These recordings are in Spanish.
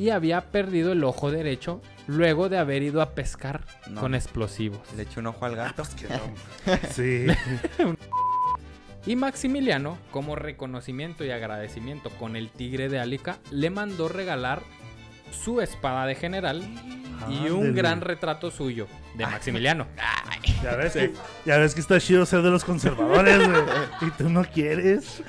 y había perdido el ojo derecho luego de haber ido a pescar No. con explosivos. Le echo un ojo al gato. Sí. Y Maximiliano, como reconocimiento y agradecimiento con el tigre de Álica, le mandó regalar su espada de general y un gran retrato suyo de Maximiliano. Ya ves, que, ya ves que está chido ser de los conservadores, güey. Y tú no quieres.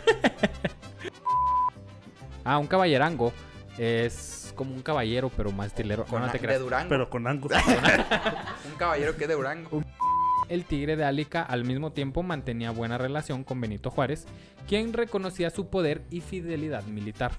Ah, un caballerango es como un caballero, pero más estilero. No, Con no te de creas. Durango. Pero con ángulo. Un caballero que es de Durango. El tigre de Álica al mismo tiempo mantenía buena relación con Benito Juárez, quien reconocía su poder y fidelidad militar.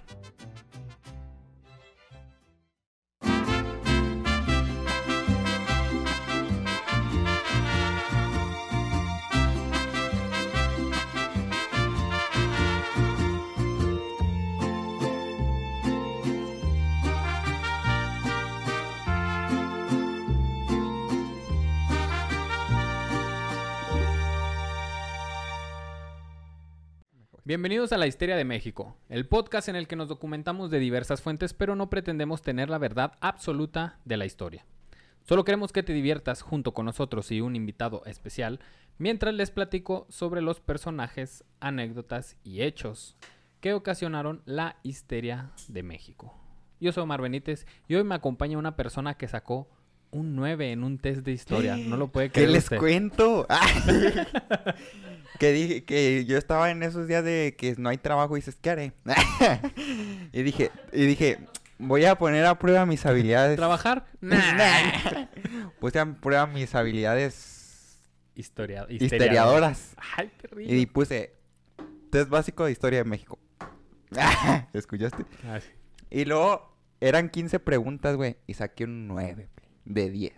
Bienvenidos a La Histeria de México, el podcast en el que nos documentamos de diversas fuentes, pero no pretendemos tener la verdad absoluta de la historia. Solo queremos que te diviertas junto con nosotros y un invitado especial mientras les platico sobre los personajes, anécdotas y hechos que ocasionaron la histeria de México. Yo soy Omar Benítez y hoy me acompaña una persona que sacó un 9 en un test de historia. No lo puede ¿Qué creer les usted. cuento? que dije que yo estaba en esos días de que no hay trabajo y dices, ¿qué haré? y dije, y dije, voy a poner a prueba mis habilidades. ¿Trabajar? Puse a prueba mis habilidades Historia, historiadoras. Ay, qué rico. Y puse test básico de historia de México. ¿Escuchaste? Ah, sí. Y luego eran 15 preguntas, güey. Y saqué un 9 de 10.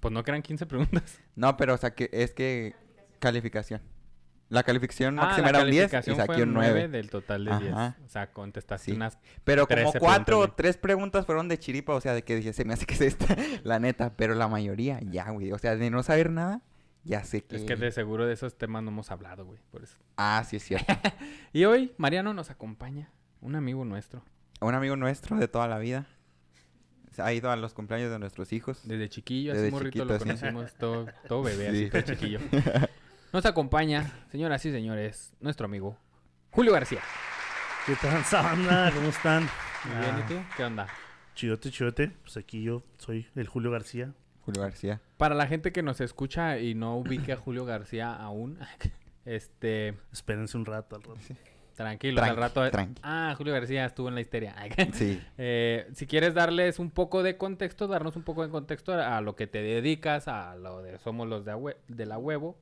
Pues no que eran 15 preguntas. No, pero saqué, es que calificación. La calificación Ah, máxima la era un 10 y saqué fue un 9. del total de 10. Ajá. O sea, contestaste Sí. unas... Pero como 13 cuatro o tres preguntas fueron de chiripa, o sea, de que dije, se me hace que es esta, la neta. Pero la mayoría, ya, güey. O sea, de no saber nada, ya sé que... Es que de seguro de esos temas no hemos hablado, güey. Por eso. Ah, sí, es cierto. Y hoy Mariano nos acompaña. Un amigo nuestro. un amigo nuestro de toda la vida. Ha ido a los cumpleaños de nuestros hijos. Desde chiquillo, así Desde morrito lo sí. conocimos. Todo, todo bebé, así Sí. todo chiquillo. Nos acompaña, señoras y señores, nuestro amigo Julio García. ¿Qué tal? ¿Cómo están? Muy bien, ¿y Ah, tú? ¿Qué onda? Chidote, chidote. Pues aquí yo soy el Julio García. Julio García. Para la gente que nos escucha y no ubique a Julio García aún, este, Espérense un rato al rato. tranquilo, al rato. tranqui. Ah, Julio García estuvo en la histeria. Sí. Eh, si quieres darles un poco de contexto, darnos un poco de contexto a, a lo que te dedicas, a lo de somos los de, de la huevo,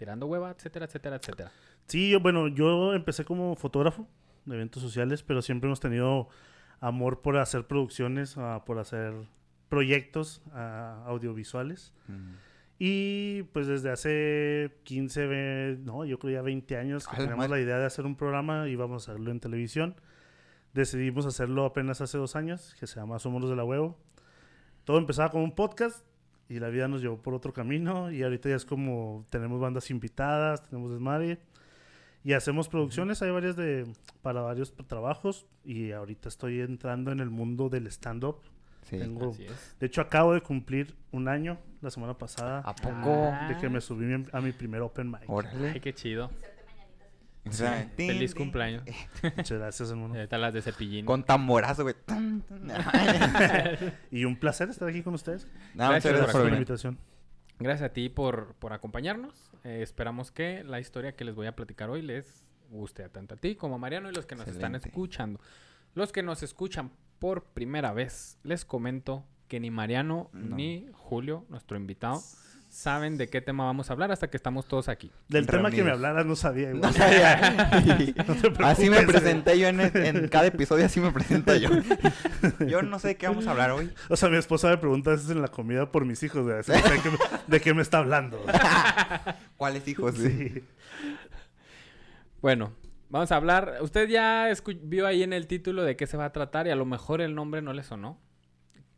tirando hueva, etcétera, etcétera, etcétera. Sí, yo, bueno, yo empecé como fotógrafo de eventos sociales, pero siempre hemos tenido amor por hacer producciones, ah, por hacer proyectos ah, audiovisuales. Mm. Y pues desde hace 15, ve- no, yo creo ya 20 años que tenemos la idea de hacer un programa y vamos a hacerlo en televisión. Decidimos hacerlo apenas hace dos años, que se llama Somos los de la Huevo. Todo empezaba como un podcast y la vida nos llevó por otro camino y ahorita ya es como tenemos bandas invitadas, tenemos desmadre y hacemos producciones, hay varias de para varios trabajos y ahorita estoy entrando en el mundo del stand-up. Sí. Tengo- Así es. De hecho acabo de cumplir un año la semana pasada ¿A poco? Ah. de que me subí mi- a mi primer open mic. Órale. Ay, qué chido. O sea, tin, Feliz cumpleaños. Muchas gracias, hermano. Ahí están las de cepillín. Con tamborazo, güey. Y un placer estar aquí con ustedes. No, Gracias muchas por gracias por por la invitación. Gracias a ti por, por acompañarnos. Eh, esperamos que la historia que les voy a platicar hoy les guste tanto a ti como a Mariano y los que nos están escuchando. Los que nos escuchan por primera vez, les comento que ni Mariano No. ni Julio, nuestro invitado, saben de qué tema vamos a hablar hasta que estamos todos aquí. Del tema que me hablaras no sabía. igual. No sabía. te así me presenté yo en, en cada episodio, así me presento yo. Yo no sé de qué vamos a hablar hoy. O sea, mi esposa me pregunta a veces en la comida por mis hijos. De, de, qué, me, de qué me está hablando? ¿Cuáles hijos? Sí. Bueno, vamos a hablar. Usted ya vio ahí en el título de qué se va a tratar y a lo mejor el nombre no le sonó.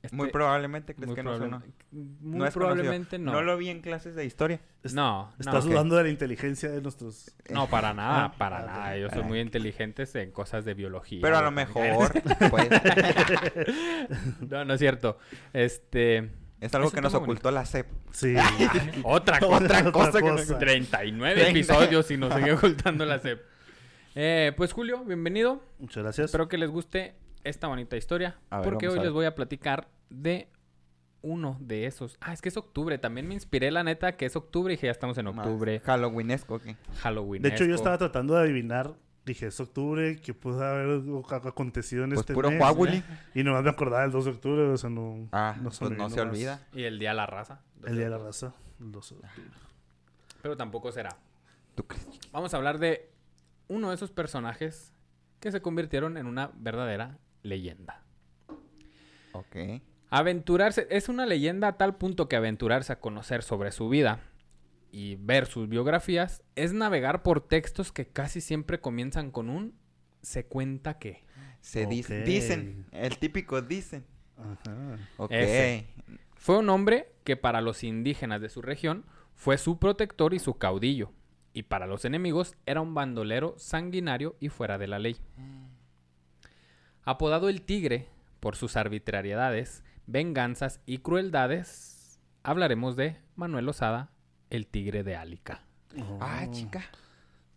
Este, Muy probablemente crees muy que no sonó. Muy No es probablemente conocido. no. No lo vi en clases de historia. No, Estás no, dudando de la inteligencia de nuestros... no, para nada, Ah, para ah, nada. ok. Ellos son Ah. muy inteligentes en cosas de biología. Pero a lo mejor, pues, no, no es cierto. Este. es algo Es que nos ocultó la CEP. Sí. Otra cosa. Otra cosa que cosa. 39 Treinta. episodios y nos sigue ocultando la CEP. Eh, pues Julio, bienvenido. Muchas gracias. Espero que les guste esta bonita historia. A ver, porque hoy a les voy a platicar de uno de esos. Ah, es que es octubre. También me inspiré, la neta, que es octubre y dije, ya estamos en Más octubre. Halloweenesco, ¿qué? Halloween. De hecho, yo estaba tratando de adivinar. Dije, es octubre, ¿qué pudo haber ac- acontecido en Pues este puro mes? Coahuili. Y nomás me acordaba del 2 de octubre, o sea, no... Ah, no pues se no se más. olvida. Y el Día de la Raza. El Día de la Raza, el 2 de octubre. Pero tampoco será. ¿Tú crees? Vamos a hablar de uno de esos personajes que se convirtieron en una verdadera leyenda. Ok. Aventurarse, es una leyenda a tal punto que aventurarse a conocer sobre su vida y ver sus biografías es navegar por textos que casi siempre comienzan con un se cuenta que. Se dice, Ok. dicen, el típico dicen. Ajá. Ok. Ese. Fue un hombre que para los indígenas de su región fue su protector y su caudillo, y para los enemigos era un bandolero sanguinario y fuera de la ley. Apodado el Tigre por sus arbitrariedades, venganzas y crueldades, hablaremos de Manuel Osada, el Tigre de Álica. Ah, Oh. chica.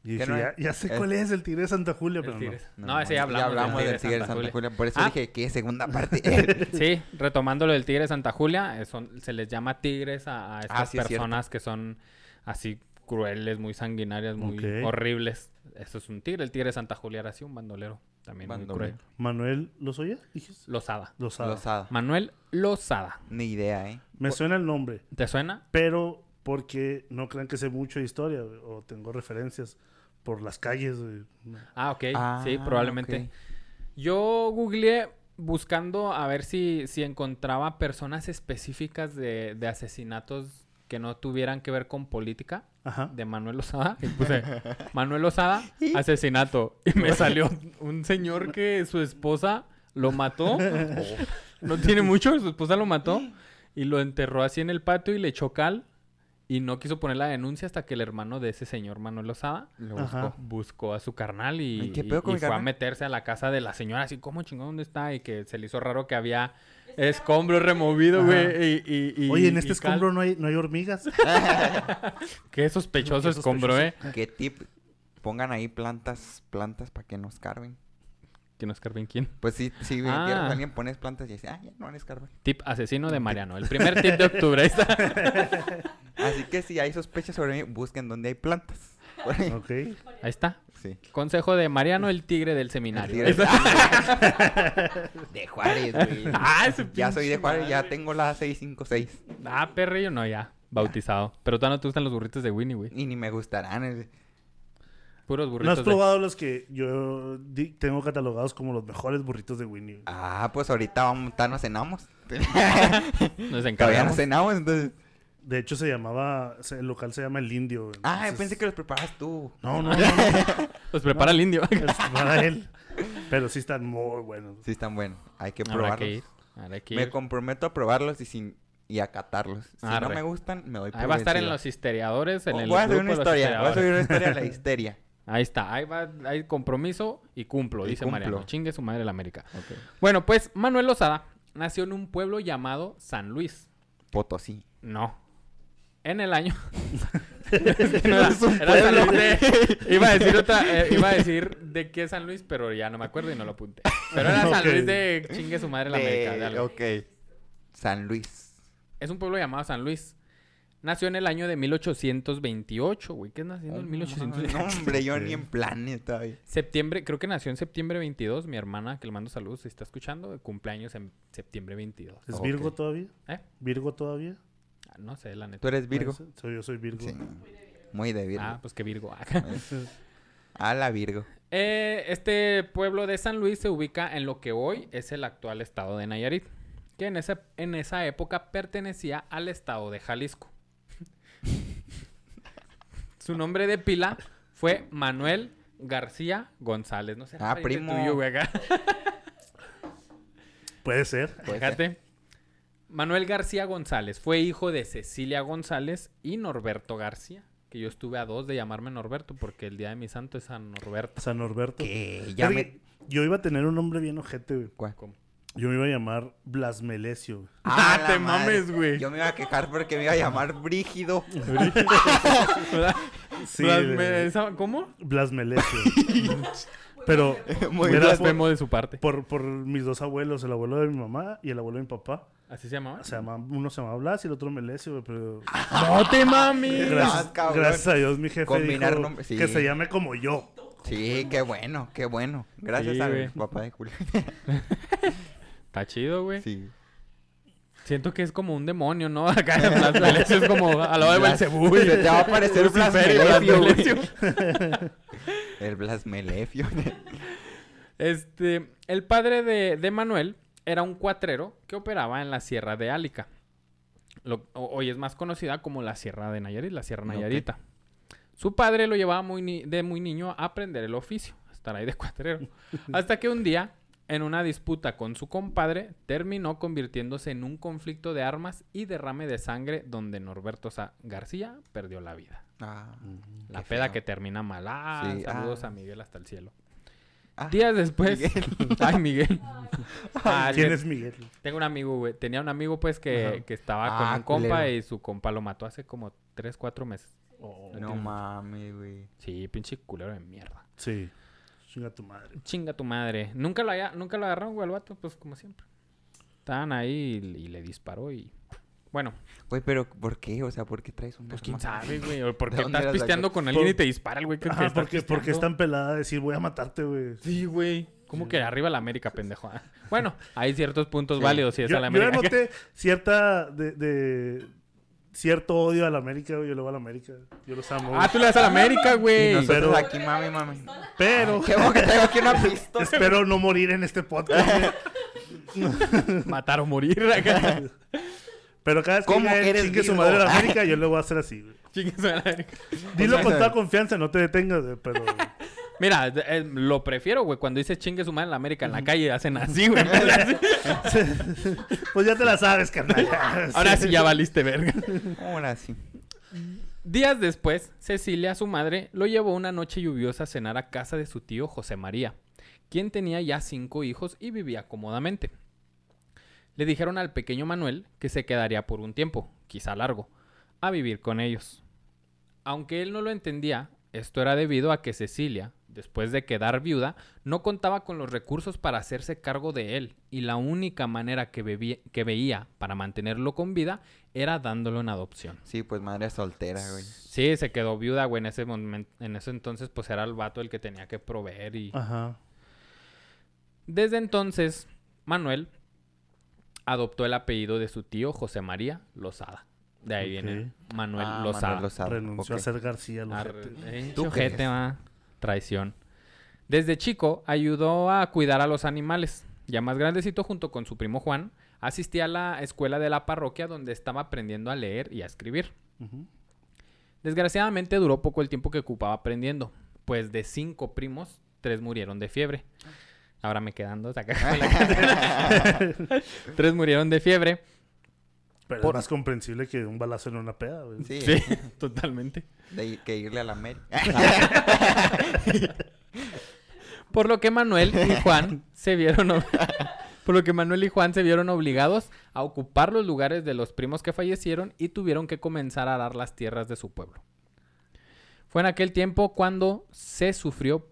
Y Que dije, no ya, sé cuál es el tigre de Santa Julia, pero Tigre. no. No, ese ya hablamos, del del Tigre de Santa Julia. Por eso Ah. dije, ¿qué segunda parte? Sí, retomando lo del Tigre de Santa Julia, eh, son- se les llama tigres a, a estas Ah, sí, es cierto. personas que son así crueles, muy sanguinarias, muy horribles. Eso es un tigre. El Tigre de Santa Julia era así, un bandolero. También muy cruel. Manuel ¿Lozoya? dijiste? Lozada. Lozada. Lozada. Manuel Lozada. Ni idea, ¿eh? Me suena el nombre, ¿Te suena? pero porque no crean que sé mucho de historia güey, o tengo referencias por las calles. güey. Ah, ok. Ah, sí, probablemente. ok. Yo googleé buscando a ver si, si encontraba personas específicas de, de asesinatos que no tuvieran que ver con política. Ajá. de Manuel Osada. Y puse Manuel Osada, asesinato. Y me salió un señor que su esposa lo mató. No tiene mucho, su esposa lo mató. Y lo enterró así en el patio y le echó cal. Y no quiso poner la denuncia hasta que el hermano de ese señor Manuel Osada Lo Ajá. busco. buscó a su carnal y, Ay, ¿qué y- pedo con y mi fue a meterse a la casa de la señora así, ¿cómo chingón dónde está? Y que se le hizo raro que había escombro removido, güey. Y, y- y- Oye, en este cal. escombro no hay, no hay hormigas. Qué sospechoso Qué escombro, ¿eh? ¿Qué tip? Pongan ahí plantas, plantas para que no escarben. Que no escarben quién. Pues sí, si Ah. alguien, pones plantas y dices, ah, ya no van a escarbar. Tip asesino de Mariano. El primer tip de octubre. Ahí está. Así que si hay sospechas sobre mí, busquen donde hay plantas. Ahí. ok. Ahí está. Sí. Consejo de Mariano, el tigre del El seminario. tigre- de Juárez, güey. ah, ese Ya soy de Juárez, ya tengo la 656. Ah, perrillo, no, ya. Bautizado. Pero todavía no te gustan los burritos de Winnie, güey. Y ni me gustarán. Puros ¿No burritos has de... probado los que yo tengo catalogados como los mejores burritos de Winnie? güey? Ah, pues ahorita vamos, nos cenamos. Nos Todavía encargamos. nos cenamos, entonces. De hecho, se llamaba... El local se llama El Indio. Ah, pensé que los preparas tú. No, no, no. no, Los prepara el indio. es para él. Pero sí están muy buenos. Sí, están buenos. Hay que Habrá probarlos. que ir. Habrá que Me comprometo a probarlos y sin y acatarlos. Si no Arre. me gustan, me doy por Ahí va a estar en los histeriadores. En Oh, el voy a subir grupo una de los historia. Voy a subir una historia de la histeria. Ahí está. Ahí va. Hay compromiso y cumplo, Y dice cumplo. Mariano. Chingue su madre la América. Bueno, pues Manuel Lozada nació en un pueblo llamado San Luis. Potosí. No. En el año. Es que no era- Es un era San pueblo. Luis de- iba a decir otra, eh, iba a decir de qué San Luis, pero ya no me acuerdo y no lo apunté. Pero era San. Luis de chingue su madre la América. de ok. San Luis. Es un pueblo llamado San Luis. Nació en el año de 1828, güey. ¿Qué es naciendo en 1828? No, hombre, yo ni en planes todavía. Septiembre, creo que nació en septiembre 22. Mi hermana, que le mando saludos, si está escuchando, cumpleaños en septiembre 22. ¿Es. Virgo todavía? ¿Eh? ¿Virgo todavía? No sé, la neta. ¿Tú eres Virgo? Soy, yo soy Virgo. Sí. Muy de Virgo. Ah, pues que Virgo. A la Virgo. Eh, este pueblo de San Luis se ubica en lo que hoy es el actual estado de Nayarit, que en esa, en esa época pertenecía al estado de Jalisco. Su nombre de pila fue Manuel García González. No sé, Ah, primo. tuyo, güey, acá. Puede ser. Puede ser. Fíjate. Manuel García González fue hijo de Cecilia González y Norberto García. Que yo estuve a dos de llamarme Norberto porque el día de mi santo es San Norberto. San Norberto. Que ya Fíjate me... que Yo iba a tener un nombre bien ojete, güey. ¿Cuál? ¿Cómo? Yo me iba a llamar Blasmelesio. güey. Ah, la te mames, güey. Yo me iba a quejar porque me iba a llamar Brígido. ¿Verdad? Sí, Blasme- güey. ¿esa- ¿Cómo? Blasmelesio. Pero Muy Era Blasfemo de su parte. por, por mis dos abuelos, el abuelo de mi mamá y el abuelo de mi papá. ¿Así se llamaba? Se llama, uno se llama Blas y el otro Melesio, güey, pero ¡No te mames! gracias, Ah, cabrón. gracias a Dios mi jefe Combinar dijo nombres, sí. que se llame como yo. Sí, qué bueno, qué bueno. Gracias Sí, al güey. papá de Julio. Está chido, güey. Sí. Siento que es como un demonio, ¿no? Acá en Blasmelesio es como a la hora de Belcebú. te va a aparecer güey. Blasmelesio. El Blasmelefio. Este, el padre de, de Manuel era un cuatrero que operaba en la Sierra de Álica. Lo- hoy es más conocida como la Sierra de Nayarit, la Sierra. Nayarita. Su padre lo llevaba muy ni- de muy niño a aprender el oficio, a estar ahí de cuatrero. Hasta que un día, en una disputa con su compadre, terminó convirtiéndose en un conflicto de armas y derrame de sangre donde Norberto Sa- García perdió la vida. Ah, La Qué peda feo. que termina mal. Ah, Sí, saludos ah. a Miguel hasta el cielo. Ah, Días después. Miguel. Ay, Miguel. Ah, ¿Quién es Miguel? Tengo un amigo, güey. Tenía un amigo, pues, que, que estaba Ah, con un compa culero. y su compa lo mató hace como 3, 4 meses. Oh, No mames, güey. Sí, pinche culero de mierda. Sí. Chinga tu madre. Chinga tu madre. Nunca lo, haya- nunca lo agarraron, güey, al vato, pues, como siempre. Estaban ahí y, y le disparó y... Bueno, Güey, pero ¿por qué? O sea, ¿por qué traes un pues quién arma? sabe, güey. O ¿Por ¿De qué dónde estás pisteando con alguien y te dispara el güey? que- que está porque, porque es pisteando? tan pelada de decir voy a matarte, güey. Sí, güey. ¿Cómo que arriba la América, pendejo? Ah. Bueno, hay ciertos puntos Sí. válidos si es Yo, a la yo América. noté cierta de, de- cierto odio a la América, güey. Yo le voy a la América. Yo los amo. Ah, güey. tú le das a la América, Y güey. nosotros pero- aquí, mami, mami. Pero Qué bueno que traigo aquí una pistola. espero no morir en este podcast. Matar o morir. acá. Pero cada vez que, ¿Cómo diga que él, eres chingue su Virgo? madre a la América, yo le voy a hacer así, güey. Chingue su madre. Dilo con toda confianza, no te detengas, güey, pero... Mira, eh, lo prefiero, güey. Cuando dice chingue su madre en la América en la calle, hacen así, güey. pues ya te la sabes, carnal. Ahora sí ya valiste verga. Ahora sí. Días después, Cecilia, su madre, lo llevó una noche lluviosa a cenar a casa de su tío José María, quien tenía ya cinco hijos y vivía cómodamente. Le dijeron al pequeño Manuel que se quedaría por un tiempo, quizá largo, a vivir con ellos. Aunque él no lo entendía, esto era debido a que Cecilia, después de quedar viuda, no contaba con los recursos para hacerse cargo de él, y la única manera que, bebía- que veía para mantenerlo con vida era dándolo en adopción. Sí, pues madre soltera, güey. Sí, se quedó viuda, güey. En ese momento, en ese entonces, pues era el vato el que tenía que proveer. Y Ajá. desde entonces, Manuel adoptó el apellido de su tío José María Lozada. De ahí viene Manuel Ah, Lozada. Manuel Lozada. Renunció a ser García. Arre- Lujete. eh, ma. Traición. Desde chico ayudó a cuidar a los animales. Ya más grandecito, junto con su primo Juan, asistía a la escuela de la parroquia donde estaba aprendiendo a leer y a escribir. Desgraciadamente duró poco el tiempo que ocupaba aprendiendo, pues de cinco primos, tres murieron de fiebre. Ahora me quedan dos acá. tres murieron de fiebre. Pero Por- es más comprensible que un balazo en una peda, güey. Sí, Sí, totalmente. de ir- que irle a la América. Por lo que Manuel y Juan se vieron ob- por lo que Manuel y Juan se vieron obligados a ocupar los lugares de los primos que fallecieron y tuvieron que comenzar a arar las tierras de su pueblo. Fue en aquel tiempo cuando se sufrió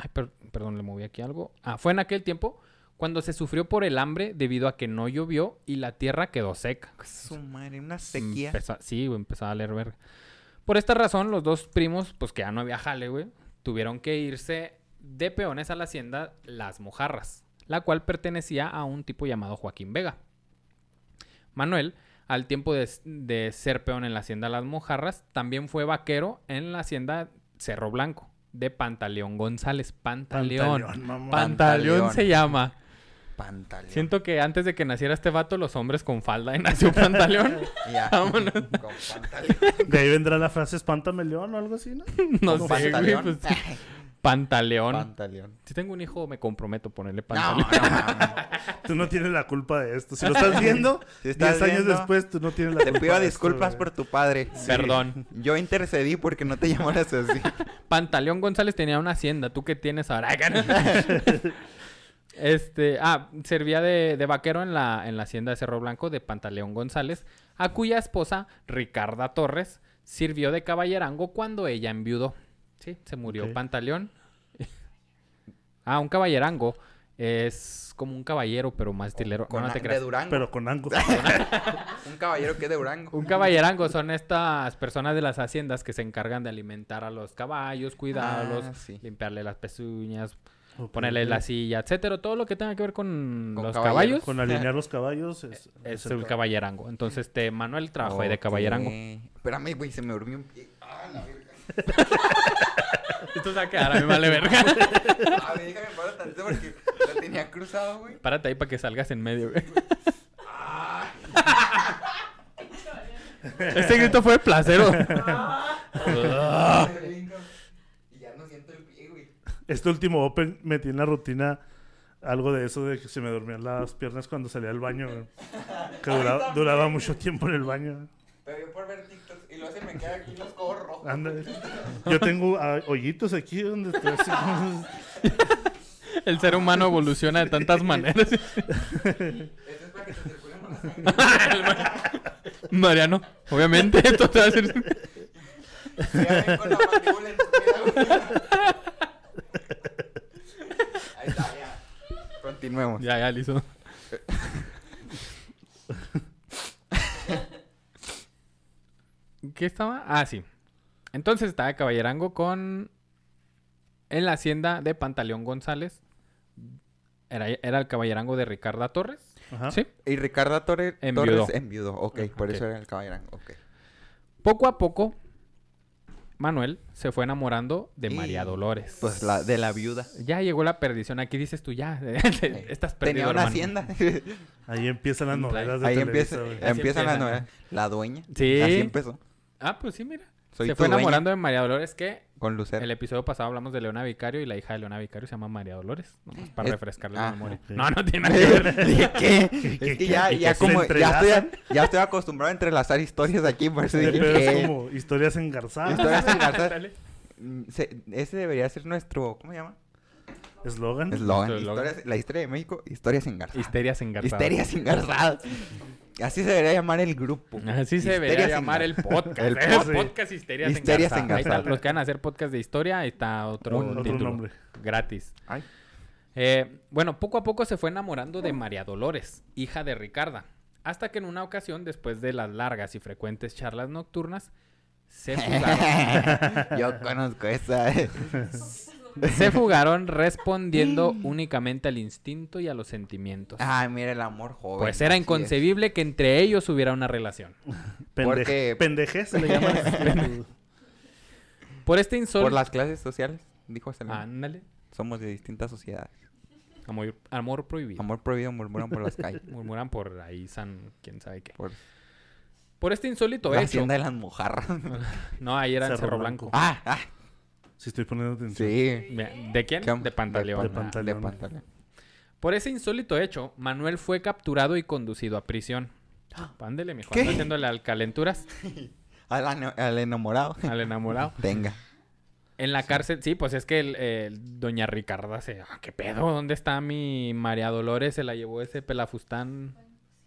Ay, per- perdón, le moví aquí algo. Ah, fue en aquel tiempo cuando se sufrió por el hambre debido a que no llovió y la tierra quedó seca. Su madre, una sequía. Sí, güey, empezaba a leer verga. Por esta razón, los dos primos, pues que ya no había jale, güey, tuvieron que irse de peones a la hacienda Las Mojarras, la cual pertenecía a un tipo llamado Joaquín Vega. Manuel, al tiempo de, de ser peón en la hacienda Las Mojarras, también fue vaquero en la hacienda Cerro Blanco, de Pantaleón González. Pantaleón. Pantaleón, mamá. Pantaleón Pantaleón. se llama. Pantaleón. Siento que antes de que naciera este vato, los hombres con falda y nació Pantaleón. Ya. Vámonos. Con pantaleón. De ahí vendrá la frase espántame león o algo así, ¿no? No sé, güey, pues, Pantaleón. Pantaleón. si tengo un hijo, me comprometo a ponerle No, pantaleón. no, mames. Tú no tienes la culpa de esto. Si lo estás viendo, Si estás 10 años después, tú no tienes la Te culpa pido de esto, disculpas por tu padre. Perdón. Yo intercedí porque no te llamaras así. Pantaleón González tenía una hacienda. ¿Tú qué tienes ahora? este, ah, servía de, de vaquero en la, en la hacienda de Cerro Blanco de Pantaleón González, a cuya esposa, Ricarda Torres, sirvió de caballerango cuando ella enviudó. Sí, se murió. Pantaleón. ah, un caballerango es como un caballero, pero más estilero. Con no te de creas. Durango. Pero con Angus. Un caballero que es de Durango. Un caballerango son estas personas de las haciendas que se encargan de alimentar a los caballos, cuidarlos, Ah, sí. limpiarle las pezuñas, ponerle la silla, etcétera, todo lo que tenga que ver con, Con los caballos Con alinear los caballos es, es el el caballerango. Entonces, este Manuel trabajó ahí de caballerango. Espérame, güey, se me durmió un pie. Ah, la. Esto se va a quedar a mí vale verga. A ver, déjame parar tantito porque lo tenía cruzado, güey. Párate ahí para que salgas en medio, güey. Ese grito fue de placero. Y ya no siento el pie, güey. Este último Open metí en la rutina algo de eso de que se me dormían las piernas cuando salía del baño. güey. Que dura- duraba mucho tiempo en el baño. Pero yo por ver TikToks y luego se me queda aquí los rojos. Anda. Yo tengo ah, hoyitos aquí donde estoy así El ser humano evoluciona de tantas maneras. Esto es para que te circule más la sangre. Mariano, obviamente, esto te va a hacer... Ya ven con la mandíbula en tu Ahí está, ya. Continuemos. Ya, ya, listo. ¿Qué estaba? Ah, sí. Entonces estaba Caballerango con... En la hacienda de Pantaleón González. Era, era el Caballerango de Ricarda Torres. Ajá. Sí. Y Ricardo Torres, Enviudó. Torres enviudó. Ok, por Ok. eso era el caballero. Ok. Poco a poco, Manuel se fue enamorando de Y, María Dolores. Pues la de la viuda. Ya llegó la perdición. Aquí dices tú, ya. Estás perdido, Tenía una hermano. hacienda. Ahí empiezan las novelas de Ahí empieza. Así empiezan las empieza. novelas. La dueña. Sí. Así empezó. Ah, pues sí, mira. Soy se fue dueña. enamorando de María Dolores que Con Lucero. el episodio pasado hablamos de Leona Vicario y la hija de Leona Vicario se llama María Dolores. Nomás para Es- refrescarle ah, la memoria. ok. No, no tiene nada que ver. Dije, ¿qué? ¿Qué, Es que qué? ya, ¿Y ya como, ya estoy, entrelazan? ya estoy acostumbrado a entrelazar historias aquí, por eso dije es como historias engarzadas. historias engarzadas. Mm, se- ese debería ser nuestro, ¿cómo se llama? Eslogan. Eslogan. La historia de México, historias engarzadas. Histerias engarzadas. Histerias engarzadas. Así se debería llamar el grupo. Así se debería llamar el podcast. El ¿eh? podcast. podcast Histerias, Histerias engarzadas. Ahí está, los que van a hacer podcast de historia, ahí está otro, Un- Otro título. nombre. Gratis. Ay. Eh, bueno, poco a poco se fue enamorando de María Dolores, hija de Ricarda. Hasta que en una ocasión, después de las largas y frecuentes charlas nocturnas, se fugaron. Yo conozco esa. se fugaron respondiendo únicamente al instinto y a los sentimientos. Ay, mira el amor joven. pues era es. inconcebible que entre ellos hubiera una relación. Pendeje- Porque- Pendeje se le llama. Por este insólito... Por las clases sociales, dijo Selena. Ándale. Somos de distintas sociedades. Amor, amor prohibido. Amor prohibido murmuran por las calles. Murmuran por ahí San... quién sabe qué. Por Por este insólito la hecho... hacienda de las mojarras. No, ahí era en Cerro Cerro Blanco. Blanco. ah, ah. Si estoy poniendo atención. Sí. ¿De quién? ¿Qué? De Pantaleón. De De, Pantaleón. Pantaleón. Por ese insólito hecho, Manuel fue capturado y conducido a prisión. Pándele, mijo. ¿Qué? Haciéndole al calenturas Al, enamorado. al enamorado. Venga. En la cárcel, sí, pues es que el, el- doña Ricarda se... ah, ¿Qué pedo? ¿Dónde está mi María Dolores? Se la llevó ese pelafustán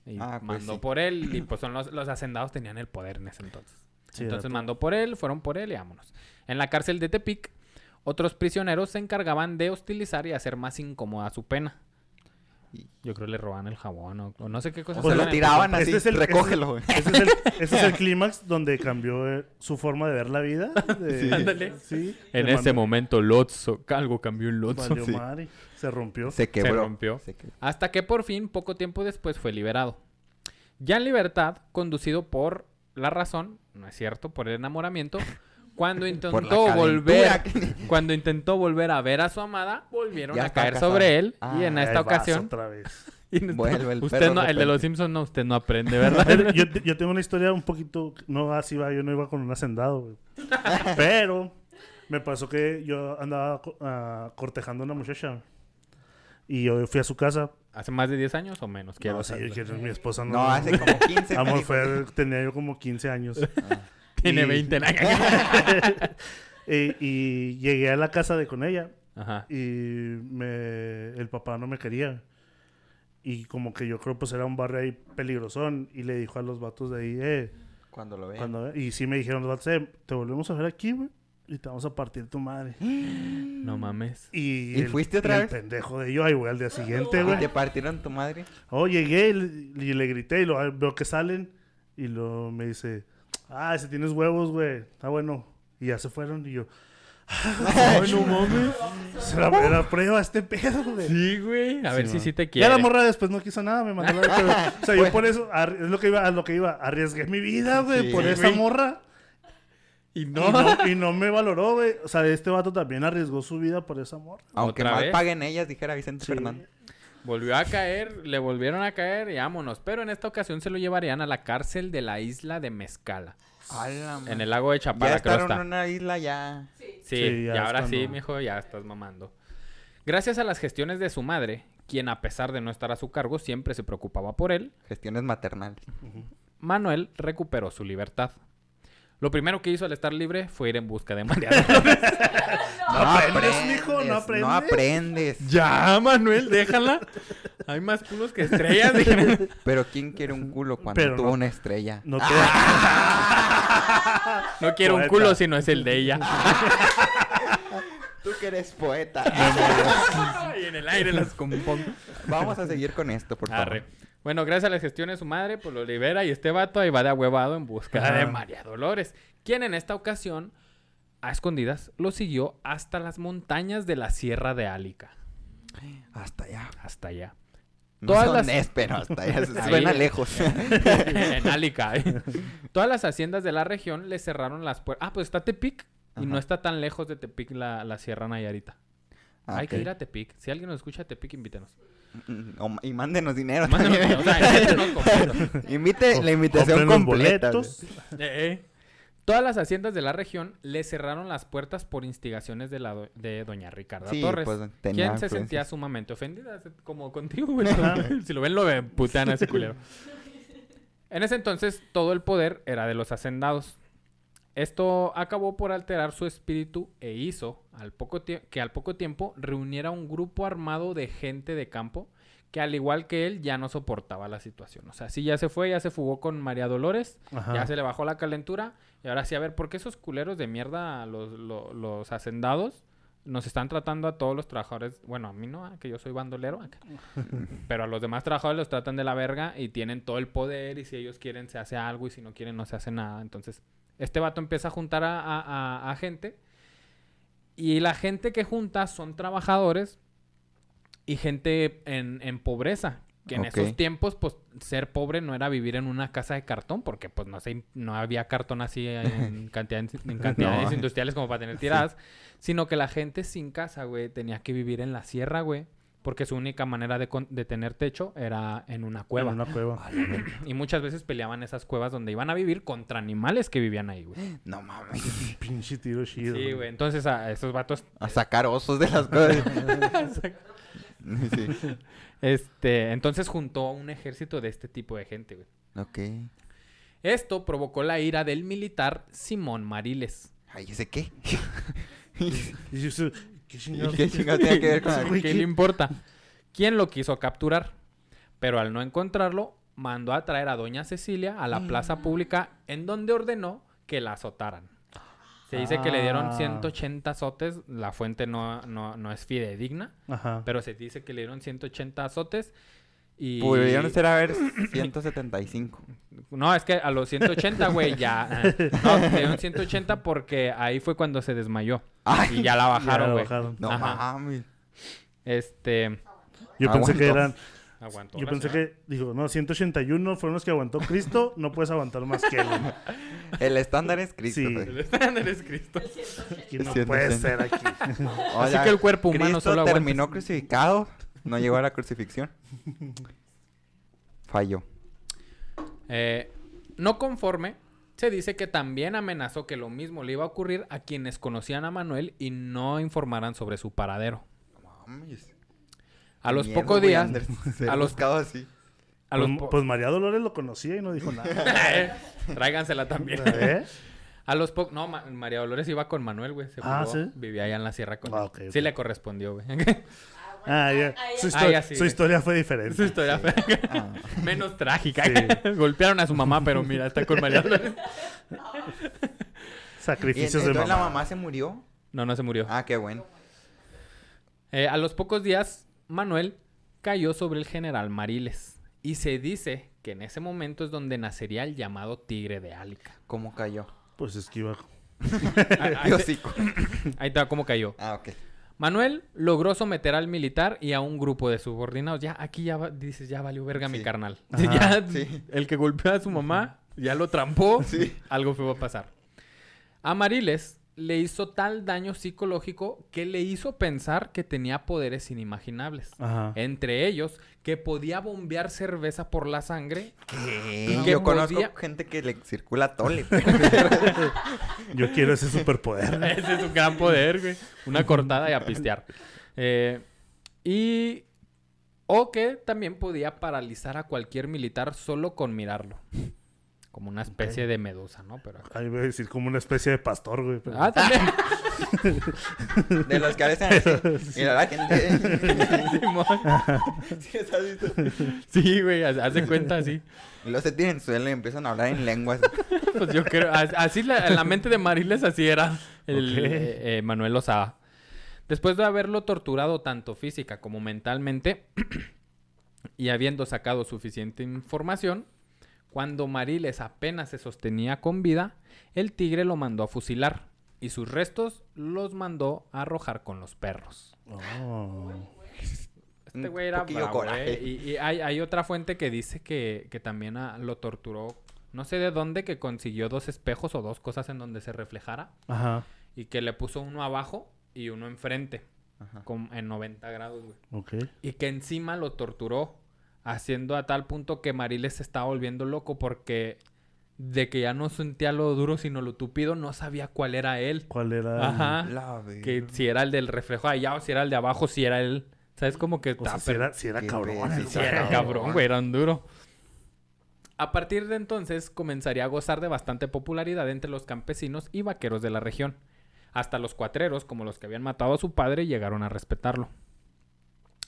y Ah, pues mandó sí. por él. Y pues son los, los hacendados tenían el poder en ese entonces. Sí, entonces mandó por él, fueron por él y vámonos. En la cárcel de Tepic, otros prisioneros se encargaban de hostilizar y hacer más incómoda su pena. Yo creo que le roban el jabón o, o no sé qué cosa. Pues lo tiraban Este así. es el- recógelo, güey. Ese es el, ese es el clímax donde cambió eh, su forma de ver la vida. de- Sí. Ándale. Sí. En ese momento, Lotso, algo cambió en Lotso. Sí. Se rompió. Se quebró. rompió. Se quebró. Hasta que por fin, poco tiempo después, fue liberado. Ya en libertad, conducido por la razón, no es cierto, por el enamoramiento, cuando intentó volver, cuando intentó volver a ver a su amada, volvieron Ya a caer casado. sobre él Ah, y en Ahí esta ocasión, Otra vez. en Vuelve el usted perro no, el de los Simpsons no, usted no aprende, ¿verdad? yo, yo tengo una historia un poquito. No, así va. Yo no iba con un hacendado, güey. Pero Me pasó que yo andaba ah, cortejando a una muchacha. Y yo fui a su casa. ¿Hace más de 10 años o menos? Quiero No, sí, mi esposa no. No, hace como 15 Amor, fue, tenía yo como 15 años. Tiene y- 20 años. y, y llegué a la casa de con ella. Ajá. Y me, el papá no me quería. Y como que yo creo pues era un barrio ahí peligrosón. Y le dijo a los vatos de ahí, eh, Cuando lo vean. cuando, y sí me dijeron los vatos, eh, te volvemos a ver aquí, güey. Y te vamos a partir tu madre. No mames. Y, ¿Y el- fuiste otra y vez? El pendejo de yo, ahí, güey, al día siguiente, ¿Y güey. te partieron tu madre? Oh, llegué y le, y le grité y lo, veo que salen. Y lo me dice, ah, ese tienes huevos, güey. Está bueno. Y ya se fueron. Y yo, Ay, no mames. será era prueba este pedo, güey. Sí, güey. A ver Sí, si no. sí te Ya quiere. la morra después no quiso nada, me mandó la pero, O sea, yo Bueno. por eso, es lo que iba, a lo que iba, arriesgué mi vida, güey, Sí, por esa güey. morra. Y Y no. no, y no me valoró, güey. O sea, este vato también arriesgó su vida por esa morra. Aunque ¿Otra más vez? paguen ellas, dijera Vicente Sí. Fernández. Volvió a caer, le volvieron a caer y vámonos. Pero en esta ocasión se lo llevarían a la cárcel de la isla de Mezcala. En el lago de Ya Chapala, creo estar está. en una isla ya. Sí, Sí, ya y ahora sí, cuando- mijo, ya estás mamando. Gracias a las gestiones de su madre, quien a pesar de no estar a su cargo siempre se preocupaba por él, Gestiones maternales. Manuel recuperó su libertad. Lo primero que hizo al estar libre fue ir en busca de María Dolores. No aprendes, mijo, no aprendes. No aprendes. ya, Manuel, déjala. Hay más culos que estrellas. dije. Pero ¿quién quiere un culo cuando Pero tuvo no- una estrella? No te No quiero un culo si no es el de ella. Tú que eres poeta. y en el aire las compongo. Vamos a seguir con esto, por favor. Arre. Bueno, gracias a las gestiones de su madre, pues lo libera y este vato ahí va de ahuevado en busca Ajá. de María Dolores, quien en esta ocasión, a escondidas, lo siguió hasta las montañas de la Sierra de Álica. Hasta allá. Hasta allá. No Todas son las- es, pero hasta allá se Ahí- suena lejos. en Álica. ¿eh? Todas las haciendas de la región le cerraron las puertas. Ah, pues está Tepic. Y Ajá. no está tan lejos de Tepic la, la Sierra Nayarita. Ah, Hay que ir a Tepic. Si alguien nos escucha a Tepic, invítenos. O- y mándenos dinero. Mándenos, también. o sea. Invite la invitación completa. boletos. Eh, eh. Todas las haciendas de la región le cerraron las puertas por instigaciones de, la do- de doña Ricarda Sí, Torres, pues, tenía quien se sentía sumamente ofendida, como contigo, güey. si lo ven, lo ven, putean a ese culero. En ese entonces, todo el poder era de los hacendados. Esto acabó por alterar su espíritu e hizo al poco que al poco tiempo reuniera un grupo armado de gente de campo que al igual que él ya no soportaba la situación. O sea, sí ya se fue, ya se fugó con María Dolores, Ajá. ya se le bajó la calentura. Y ahora sí, a ver, ¿por qué esos culeros de mierda, los, lo- los, hacendados, nos están tratando a todos los trabajadores? Bueno, a mí no, ah, que yo soy bandolero. acá. Pero a los demás trabajadores los tratan de la verga y tienen todo el poder. Y si ellos quieren, se hace algo. Y si no quieren, no se hace nada. Entonces, este vato empieza a juntar a, a- gente. Y la gente que junta son trabajadores y gente en, en pobreza. Que en esos tiempos, pues, ser pobre no era vivir en una casa de cartón, porque pues no sé, no había cartón así en, cantidades, en cantidades No. industriales como para tener tiradas, sino que la gente sin casa, güey, tenía que vivir en la sierra, güey, porque su única manera de, con- de tener techo era en una cueva. En una cueva. Y muchas veces peleaban esas cuevas donde iban a vivir contra animales que vivían ahí, güey. No mames. Pinche tiro chido. Sí, güey. Entonces a esos vatos A sacar osos de las cosas. sí. Este, entonces juntó un ejército de este tipo de gente, güey. Ok. Esto provocó la ira del militar Simón Mariles. Ay, ¿ese qué? ¿Qué chingados? ¿Qué chingados tiene que ver con ¿Qué le importa? ¿Quién lo quiso capturar? Pero al no encontrarlo, mandó a traer a doña Cecilia a la plaza pública en donde ordenó que la azotaran. Se dice que le dieron Ah. 180 azotes. La fuente no, no, no es fidedigna. Ajá. Pero se dice que le dieron 180 azotes. Y... Pudieron ser a ver 175. No, es que a los 180, güey, ya. No, le dieron 180 porque ahí fue cuando se desmayó. Ay, Y ya la bajaron, güey. bajaron. no Ajá. mames. Este. Yo pensé que eran. Aguantó. Yo pensé señora. que. Digo, no, 181 fueron los que aguantó Cristo. No puedes aguantar más que él. El estándar es Cristo. Sí. güey. El estándar es Cristo. Aquí no 180. puede ser aquí. Sea, que el cuerpo humano Cristo solo aguanta- terminó crucificado. No llegó a la crucifixión. Falló. Eh, no conforme, Se dice que también amenazó que lo mismo le iba a ocurrir a quienes conocían a Manuel y no informaran sobre su paradero. Mames. A los pocos días, a los- así. a los Pues, pues María Dolores lo conocía y no dijo nada. Tráigansela también. ¿Eh? A los pocos... No, Ma- María Dolores iba con Manuel, güey. Se Ah, ¿sí? Vivía allá en la sierra con Ah, él. Sí le correspondió, güey. Ah, ya. Su, histo- Ah, ya sí, su güey. historia fue diferente. Su historia fue Ah. menos trágica. Sí. Golpearon a su mamá, pero mira, está con María Dolores. ¿Y Sacrificios de entonces la mamá. mamá se murió? No, no se murió. Ah, qué bueno. Eh, a los pocos días, Manuel cayó sobre el general Mariles. Y se dice que en ese momento es donde nacería el llamado Tigre de Álica. ¿Cómo cayó? Pues es que iba. Ahí, te- sí. ahí está cómo cayó. Ah, ok. Manuel logró someter al militar y a un grupo de subordinados. Ya, aquí ya va- dices, ya valió verga mi carnal. Ajá, ya, sí. el que golpeó a su mamá, ya lo trampó. Sí. Algo fue a pasar. A Mariles le hizo tal daño psicológico que le hizo pensar que tenía poderes inimaginables. Ajá. Entre ellos, que podía bombear cerveza por la sangre. ¿Qué? que Yo conozco gente que le circula tole. Yo quiero ese superpoder. Ese es un gran poder, güey. Una cortada y a pistear. Eh, y... O que también podía paralizar a cualquier militar solo con mirarlo. Como una especie de medusa, ¿no? Pero... Ahí voy a decir como una especie de pastor, güey. pero- Ah, también. De los que hacen así. Mira la gente. ¿Sí has visto? Sí, güey, de cuenta así. Y luego se tienen suelo y empiezan a hablar en lenguas. Pues yo creo, as- así la, en la mente de Mariles así era el eh, eh, Manuel Lozada. Después de haberlo torturado tanto física como mentalmente y habiendo sacado suficiente información, cuando Mariles apenas se sostenía con vida, el tigre lo mandó a fusilar y sus restos los mandó a arrojar con los perros. Oh. Este güey era bravo, coraje. ¿eh? Y, y hay, hay otra fuente que dice que, que también lo torturó. No sé de dónde, que consiguió dos espejos o dos cosas en donde se reflejara. Ajá. Y que le puso uno abajo y uno enfrente. Ajá. con- en 90 grados, güey. Ok. Y que encima lo torturó. Haciendo a tal punto que Mariles se estaba volviendo loco porque de que ya no sentía lo duro sino lo tupido, no sabía cuál era él. ¿Cuál era? el- Ajá. La verga. Que si era el del reflejo allá o si era el de abajo, si era él. ¿Sabes? Como que... O sea, si era, si era cabrón. el güey. era cabrón, güey, era un duro. A partir de entonces comenzaría a gozar de bastante popularidad entre los campesinos y vaqueros de la región. Hasta los cuatreros, como los que habían matado a su padre, llegaron a respetarlo.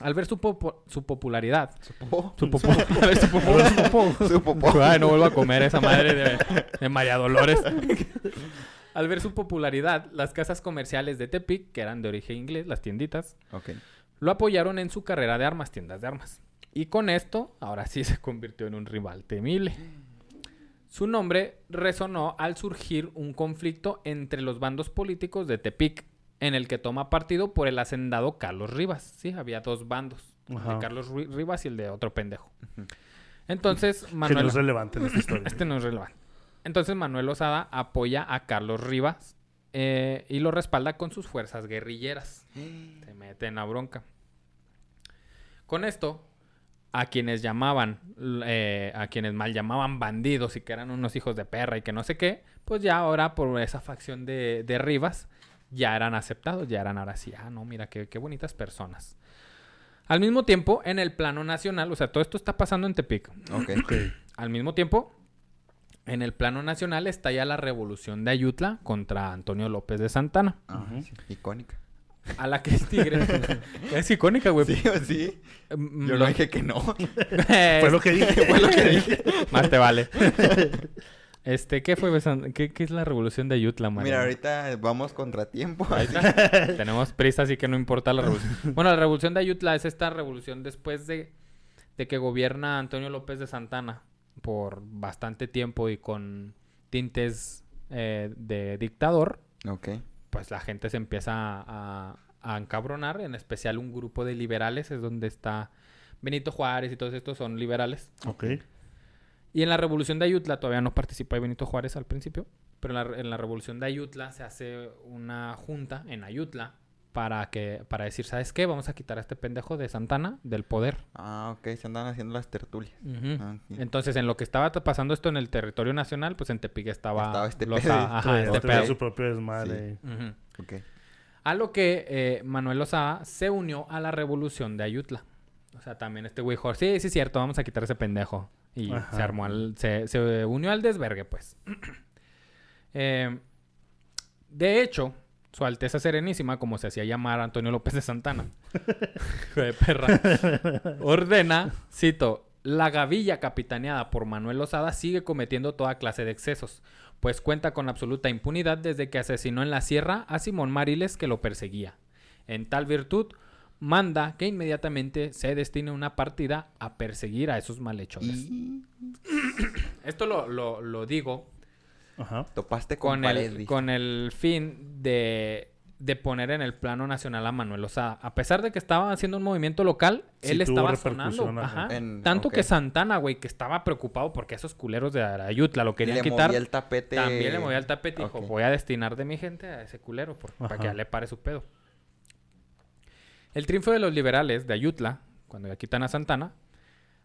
Al ver su, popo- su popularidad, Su popó. su, popo- a ver, su popó- Su popó. Ay, no vuelvo a comer esa madre de, de María Dolores. Al ver su popularidad, las casas comerciales de Tepic, que eran de origen inglés, las tienditas, lo apoyaron en su carrera de armas, tiendas de armas. Y con esto, ahora sí se convirtió en un rival temible. Su nombre resonó al surgir un conflicto entre los bandos políticos de Tepic, en el que toma partido por el hacendado Carlos Rivas. Sí, había dos bandos, el de Carlos Ru- Rivas y el de otro pendejo. Entonces, Que no Manuel... es relevante en esta historia. Este no es relevante. Entonces Manuel Osada apoya a Carlos Rivas eh, y lo respalda con sus fuerzas guerrilleras. Se mete en la bronca. Con esto, a quienes llamaban, eh, a quienes mal llamaban bandidos y que eran unos hijos de perra y que no sé qué, pues ya ahora por esa facción de, de Rivas ya eran aceptados, ya eran ahora sí, ah, no, mira, qué, qué bonitas personas. Al mismo tiempo, en el plano nacional, o sea, todo esto está pasando en Tepic. Ok. Ok. Al mismo tiempo, en el plano nacional estalla la revolución de Ayutla contra Antonio López de Santana, sí. Icónica. a la que es tigre. es icónica, güey. Sí o sí. Mm, Yo lo- no dije que no. Fue lo que dije. Fue lo que dije. Más te vale. Este, ¿qué fue? Besan- ¿Qué, qué es la revolución de Ayutla, María? Mira, ahorita vamos contratiempo. Tenemos prisa, así que no importa la revolución. Bueno, la revolución de Ayutla es esta revolución después de, de que gobierna Antonio López de Santana por bastante tiempo y con tintes eh, de dictador. Ok. Pues la gente se empieza a, a- a encabronar, en especial un grupo de liberales, es donde está Benito Juárez y todos estos son liberales. Ok. Y en la revolución de Ayutla todavía no participa Benito Juárez al principio, pero en la, en la revolución de Ayutla se hace una junta en Ayutla para que para decir, ¿sabes qué? Vamos a quitar a este pendejo de Santana del poder. Ah, ok, se andan haciendo las tertulias. Ah, sí. Entonces, en lo que estaba pasando esto en el territorio nacional, pues en Tepic estaba, Estaba este los- pedo. ajá, este pedo. su propio desmadre. Ujú. Ok. A lo que eh, Manuel Lozada se unió a la revolución de Ayutla. O sea, también este güey dijo, sí, sí es cierto, vamos a quitar ese pendejo. Y Ajá. se armó al, se, se unió al desvergue, pues. Eh, de hecho, su Alteza Serenísima, como se hacía llamar Antonio López de Santana, de perra, ordena, cito, la gavilla capitaneada por Manuel Lozada sigue cometiendo toda clase de excesos, pues cuenta con absoluta impunidad desde que asesinó en la sierra a Simón Mariles que lo perseguía. En tal virtud, manda que inmediatamente se destine una partida a perseguir a esos malhechores. Y Esto lo, lo- lo digo Ajá. topaste con, con el, con el fin de, de poner en el plano nacional a Manuel Lozada. A pesar de que estaba haciendo un movimiento local, Sí él estaba sonando. ajá. En- Tanto que Santana, güey, que estaba preocupado porque esos culeros de Ayutla lo querían le quitar. movía el tapete. También le movía el tapete y dijo, voy a destinar de mi gente a ese culero por- para que ya le pare su pedo. El triunfo de los liberales de Ayutla, cuando ya quitan a Santana,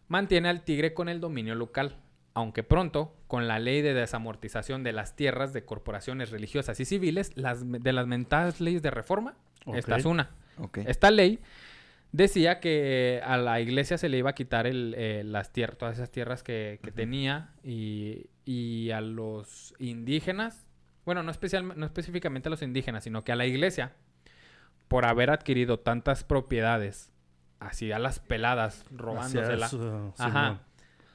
mantiene al tigre con el dominio local, aunque pronto, con la ley de desamortización de las tierras de corporaciones religiosas y civiles, las, de las mentadas leyes de reforma, esta es una. Esta ley decía que a la iglesia se le iba a quitar el, eh, las tierras, todas esas tierras que, que tenía y, y a los indígenas, bueno, no, especial, no específicamente a los indígenas, sino que a la iglesia, por haber adquirido tantas propiedades, así a las peladas, robándosela. Ajá.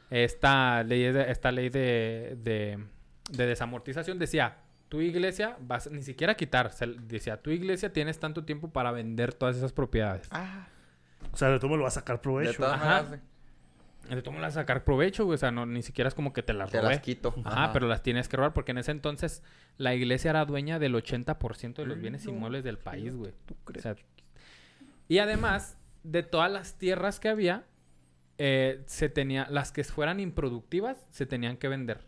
Esta ley, de, esta ley de, de, de desamortización decía, tu iglesia vas ni siquiera a quitar, decía, tu iglesia tienes tanto tiempo para vender todas esas propiedades. Ah, O sea, de todo me lo va a sacar de provecho. todas Ajá. De todo modo, a sacar provecho, güey, o sea, no, ni siquiera es como que te las te robé. las quito. Ajá, pero las tienes que robar porque en ese entonces la iglesia era dueña del 80% de los bienes No, inmuebles del país, güey. ¿Tú O crees? sea, y además, de todas las tierras que había, eh, se tenía, las que fueran improductivas, se tenían que vender.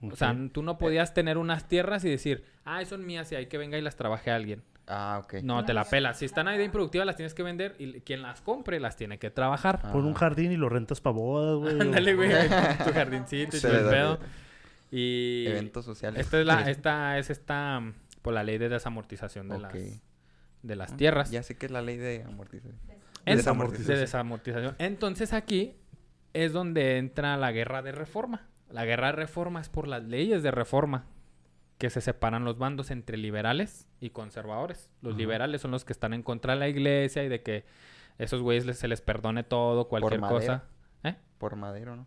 O sea, tú no podías tener unas tierras y decir, ah, son mías y hay que venga y las trabaje alguien. Ah, ok. No, te la pelas. Si están ahí de improductivas, las tienes que vender y quien las compre las tiene que trabajar. Ah. Pon un jardín y lo rentas para bodas, güey. Ándale, güey. Tu jardincito y todo el pedo. Y Eventos sociales. esta es la, esta es esta por la ley de desamortización de las de las Ah, tierras. Ya sé que es la ley de amortización. En- Desamortización. de desamortización. Entonces aquí es donde entra la guerra de reforma. La guerra de reforma es por las leyes de reforma que se separan los bandos entre liberales y conservadores. Los Ajá. liberales son los que están en contra de la iglesia y de que esos güeyes les- se les perdone todo, cualquier madera. cosa. ¿Eh? Por madero, ¿no?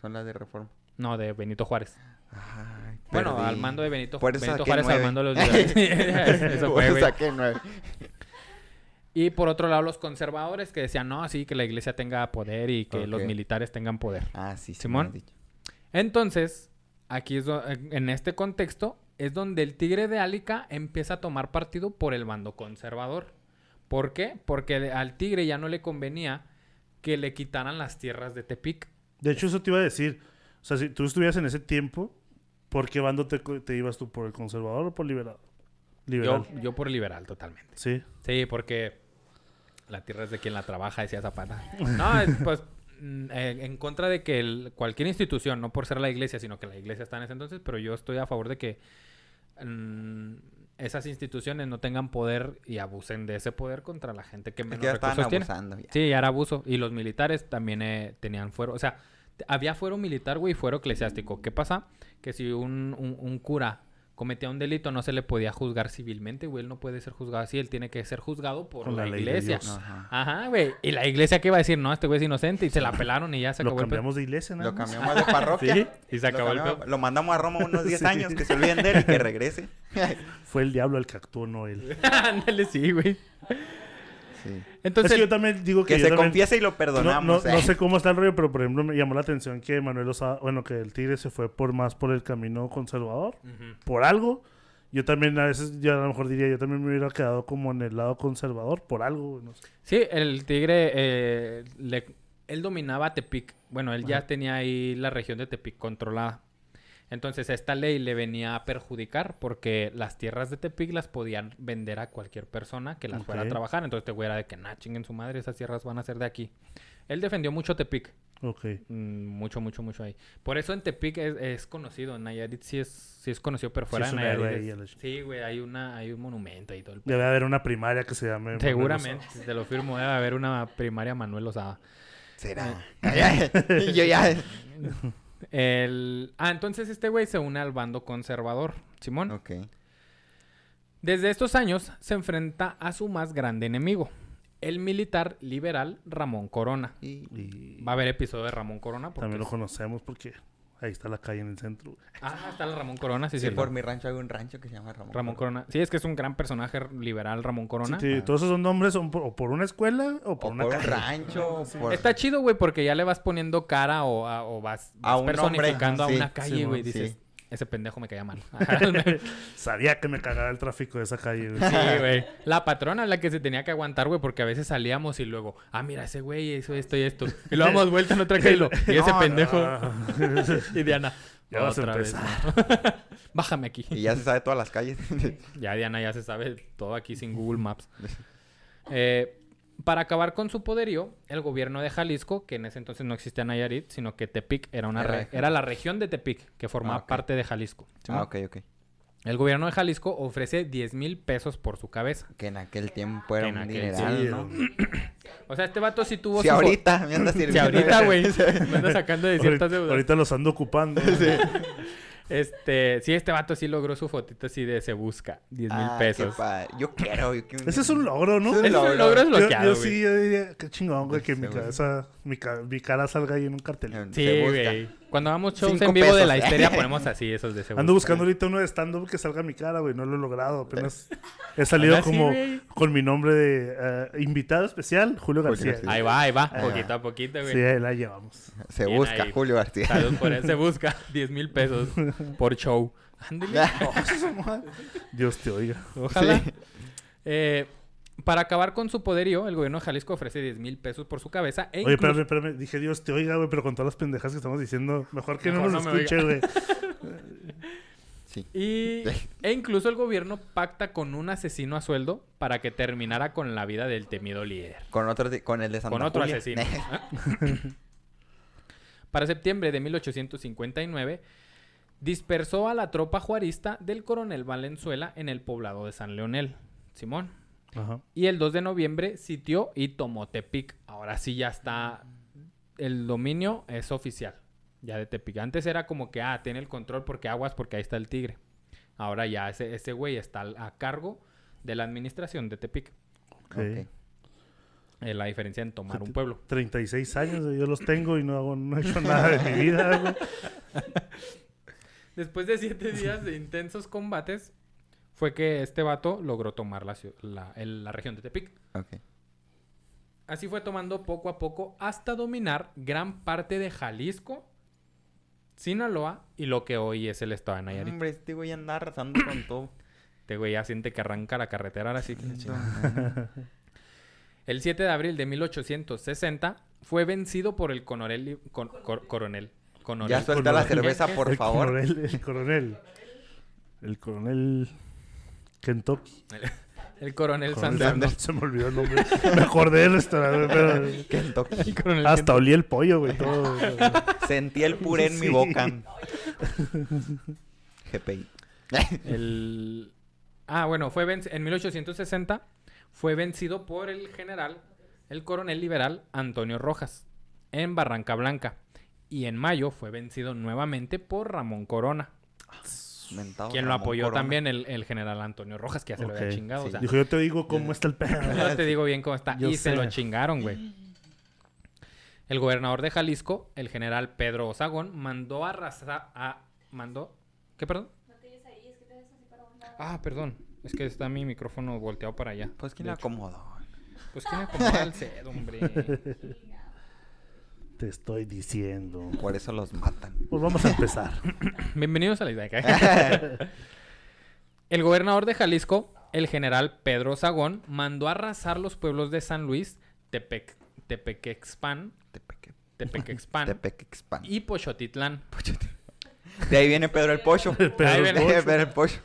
Son las de reforma. No, de Benito Juárez. Ay, Bueno, al mando de Benito, Por Benito Juárez al mando de los liberales. Eso Por fue, eso güey. saqué nueve. Y por otro lado, los conservadores que decían, no, sí, que la iglesia tenga poder y que los militares tengan poder. Ah, sí, sí. Simón. Entonces, aquí es do- en este contexto, es donde el tigre de Álica empieza a tomar partido por el bando conservador. ¿Por qué? Porque al tigre ya no le convenía que le quitaran las tierras de Tepic. De hecho, eso te iba a decir. O sea, si tú estuvieras en ese tiempo, ¿por qué bando te, ibas tú? ¿Por el conservador o por liberal? Liberal. Yo, yo por liberal, totalmente. Sí. Sí, porque la tierra es de quien la trabaja, decía Zapata. No, es, pues eh, en contra de que el- cualquier institución, no por ser la iglesia, sino que la iglesia está en ese entonces, pero yo estoy a favor de que mm, esas instituciones no tengan poder y abusen de ese poder contra la gente que Es menos que ya estaban recursos tiene. abusando. ya. Sí, ya era abuso. Y los militares también eh, tenían fuero. O sea, había fuero militar, güey, y fuero eclesiástico. ¿Qué pasa? Que si un, un- un cura cometía un delito, no se le podía juzgar civilmente, güey. Él no puede ser juzgado así. Él tiene que ser juzgado por Con la, iglesia. Ajá. Ajá, güey. Y la iglesia, ¿qué iba a decir? No, este güey es inocente. Y se la pelaron y ya se Lo acabó el pedo. cambiamos de iglesia, nada Lo cambiamos de parroquia. Sí, y se Lo acabó el cambiamos- pedo. Lo mandamos a Roma unos 10 Sí. años, que se olviden de él y que regrese. Fue el diablo el que actuó, no él. Ándale, sí, güey. Sí. Entonces, es que yo también digo que, Que se también- confiese y lo perdonamos. no, eh. no sé cómo está el rollo, pero por ejemplo me llamó la atención que Manuel Osada, bueno, que el Tigre se fue por más por el camino conservador, por algo. Yo también a veces, yo a lo mejor diría, yo también me hubiera quedado como en el lado conservador, por algo, no sé. Sí, el tigre, eh, le- él dominaba Tepic. Bueno, él ya tenía ahí la región de Tepic controlada. Entonces esta ley le venía a perjudicar porque las tierras de Tepic las podían vender a cualquier persona que las fuera a trabajar. Entonces este güey era de que, nah, chinguen su madre, esas tierras van a ser de aquí. Él defendió mucho Tepic. Ok. Mm, mucho, mucho, mucho ahí. Por eso en Tepic es, es conocido. En Nayarit sí es, sí es conocido, pero Sí fuera es de Nayarit. es- Sí, güey, hay, una, hay un monumento y todo el Debe haber una primaria que se llame. Manuel Seguramente, te lo firmo. Debe haber una primaria Manuel Osada. ¿Será? Yo ya. El... Ah, entonces este güey se une al bando conservador, Simón. Ok. Desde estos años se enfrenta a su más grande enemigo, el militar liberal Ramón Corona. Y... Y Va a haber episodio de Ramón Corona. Porque también lo es- conocemos porque ahí está la calle en el centro. güey. Ah, está el Ramón Corona, sí, Sí, sí. por mi rancho hay un rancho que se llama Ramón. Ramón Corona. Sí, es que es un gran personaje liberal, Ramón Corona. Sí, todos esos nombres son por, o por una escuela o O por por una un calle. rancho. o por- Está chido, güey, porque ya le vas poniendo cara o, a- o vas, A vas un personificando nombre, a una calle, sí, güey. dices. Ese pendejo me caía mal. Sabía que me cagaba el tráfico de esa calle. güey. Sí, güey. La patrona es la que se tenía que aguantar, güey, porque a veces salíamos y luego, ah, mira, ese güey hizo esto y esto. Y lo damos vuelta en otra calle y, lo- y ese No, pendejo. Y Diana, Ya vas a otra vez. Bájame aquí. Y ya se sabe todas las calles. Ya Diana ya se sabe todo aquí sin Google Maps. Eh, para acabar con su poderío, el gobierno de Jalisco, que en ese entonces no existía Nayarit, sino que Tepic era, una Era re- era la región de Tepic, que formaba Ah, parte de Jalisco. ah, ok, ok. El gobierno de Jalisco ofrece 10 mil pesos por su cabeza. Que en aquel tiempo era Que un dineral, Sí, ¿no? O sea, este vato sí tuvo Si su... ahorita me anda sirviendo. Si ahorita, güey, me anda sacando de ciertas ahorita, deudas. ahorita los ando ocupando. Este, sí, este vato sí logró su fotito así de se busca 10 mil Ah, qué pesos. padre. Yo quiero. yo quiero Ese es un logro, ¿no? Es un Es un logro. Yo, desbloqueado, yo güey. sí, yo diría, qué chingón, güey, que mi, Seguro. cabeza, mi, ca- mi cara salga ahí en un cartel. Sí, güey. Cuando hagamos shows Cinco en vivo de la histeria ponemos así esos de se Ando busca. buscando ahorita uno de stand-up que salga mi cara, güey. No lo he logrado. Apenas he salido como con mi nombre de eh, invitado especial, Julio García. García. Ahí va, ahí va, Ahí va. poquito a poquito, güey. Sí, ahí la llevamos. Se Bien busca, ahí. Julio García. Salud por él, se busca 10 mil pesos por show. Ándale. Dios te oiga. Ojalá. Sí. Eh, para acabar con su poderío, el gobierno de Jalisco ofrece 10 mil pesos por su cabeza. E Oye, incluso- espérame, espérame. Dije Dios te oiga, güey, pero con todas las pendejas que estamos diciendo, mejor que Mejor no nos no escuche, güey. Sí. Y, e incluso el gobierno pacta con un asesino a sueldo para que terminara con la vida del temido líder. Con otro, de- con el de Santa con otro Julia. asesino. Para septiembre de 1859, dispersó a la tropa juarista del coronel Valenzuela en el poblado de San Leonel. Simón. Ajá. Y el 2 de noviembre sitió y tomó Tepic. Ahora sí ya está. El dominio es oficial. Ya de Tepic. Antes era como que, ah, tiene el control porque aguas, porque ahí está el tigre. Ahora ya ese, ese güey está a cargo de la administración de Tepic. Ok. Ok. Eh, la diferencia en tomar un pueblo. 36 años, yo los tengo y no, hago, no he hecho nada de mi vida, güey. Después de siete días de intensos combates, fue que este vato logró tomar la, ciu- la- el- la región de Tepic. Así fue tomando poco a poco hasta dominar gran parte de Jalisco, Sinaloa y lo que hoy es el estado de Nayarit. Hombre, este güey anda arrasando con todo. Este güey ya siente que arranca la carretera ahora sí. El 7 de abril de 1860 fue vencido por el coronel... con- cor- coronel. coronel. Ya suelta la cerveza, por el favor. Coronel, el coronel. El coronel Kentucky. El coronel Coronel Sanders. Sanders, Se me olvidó el nombre. Me acordé del restaurante, pero... Kentucky. El coronel Hasta olí el pollo, güey. Todo, güey. Sentí el puré en mi boca. GPI. El... Ah, bueno, fue venc- en 1860 fue vencido por el general, el coronel liberal Antonio Rojas, en Barranca Blanca. Y en mayo fue vencido nuevamente por Ramón Corona, Mentado quien lo apoyó Corona. también el, el general Antonio Rojas, que ya se lo había chingado. sí. o sea, Dijo, yo te digo cómo está el pedo. no te digo bien cómo está. Yo y se lo chingaron, güey. El gobernador de Jalisco, el general Pedro Osagón, mandó a arrasar a... ¿Mandó? ¿Qué, perdón? Ah, perdón. Es que está mi micrófono volteado para allá. Pues quién le acomodó. Pues quién acomoda el cedo, hombre. Te estoy diciendo. Por eso los matan. Pues vamos a empezar. Bienvenidos a la idea. El gobernador de Jalisco, el general Pedro Sagón, mandó a arrasar los pueblos de San Luis, Tepec, Tepequexpan, Tepeque. Tepequexpan Tepequexpan. y Pochotitlán. De ahí viene Pedro el Pocho. Pedro Ahí viene. Pedro el Pocho.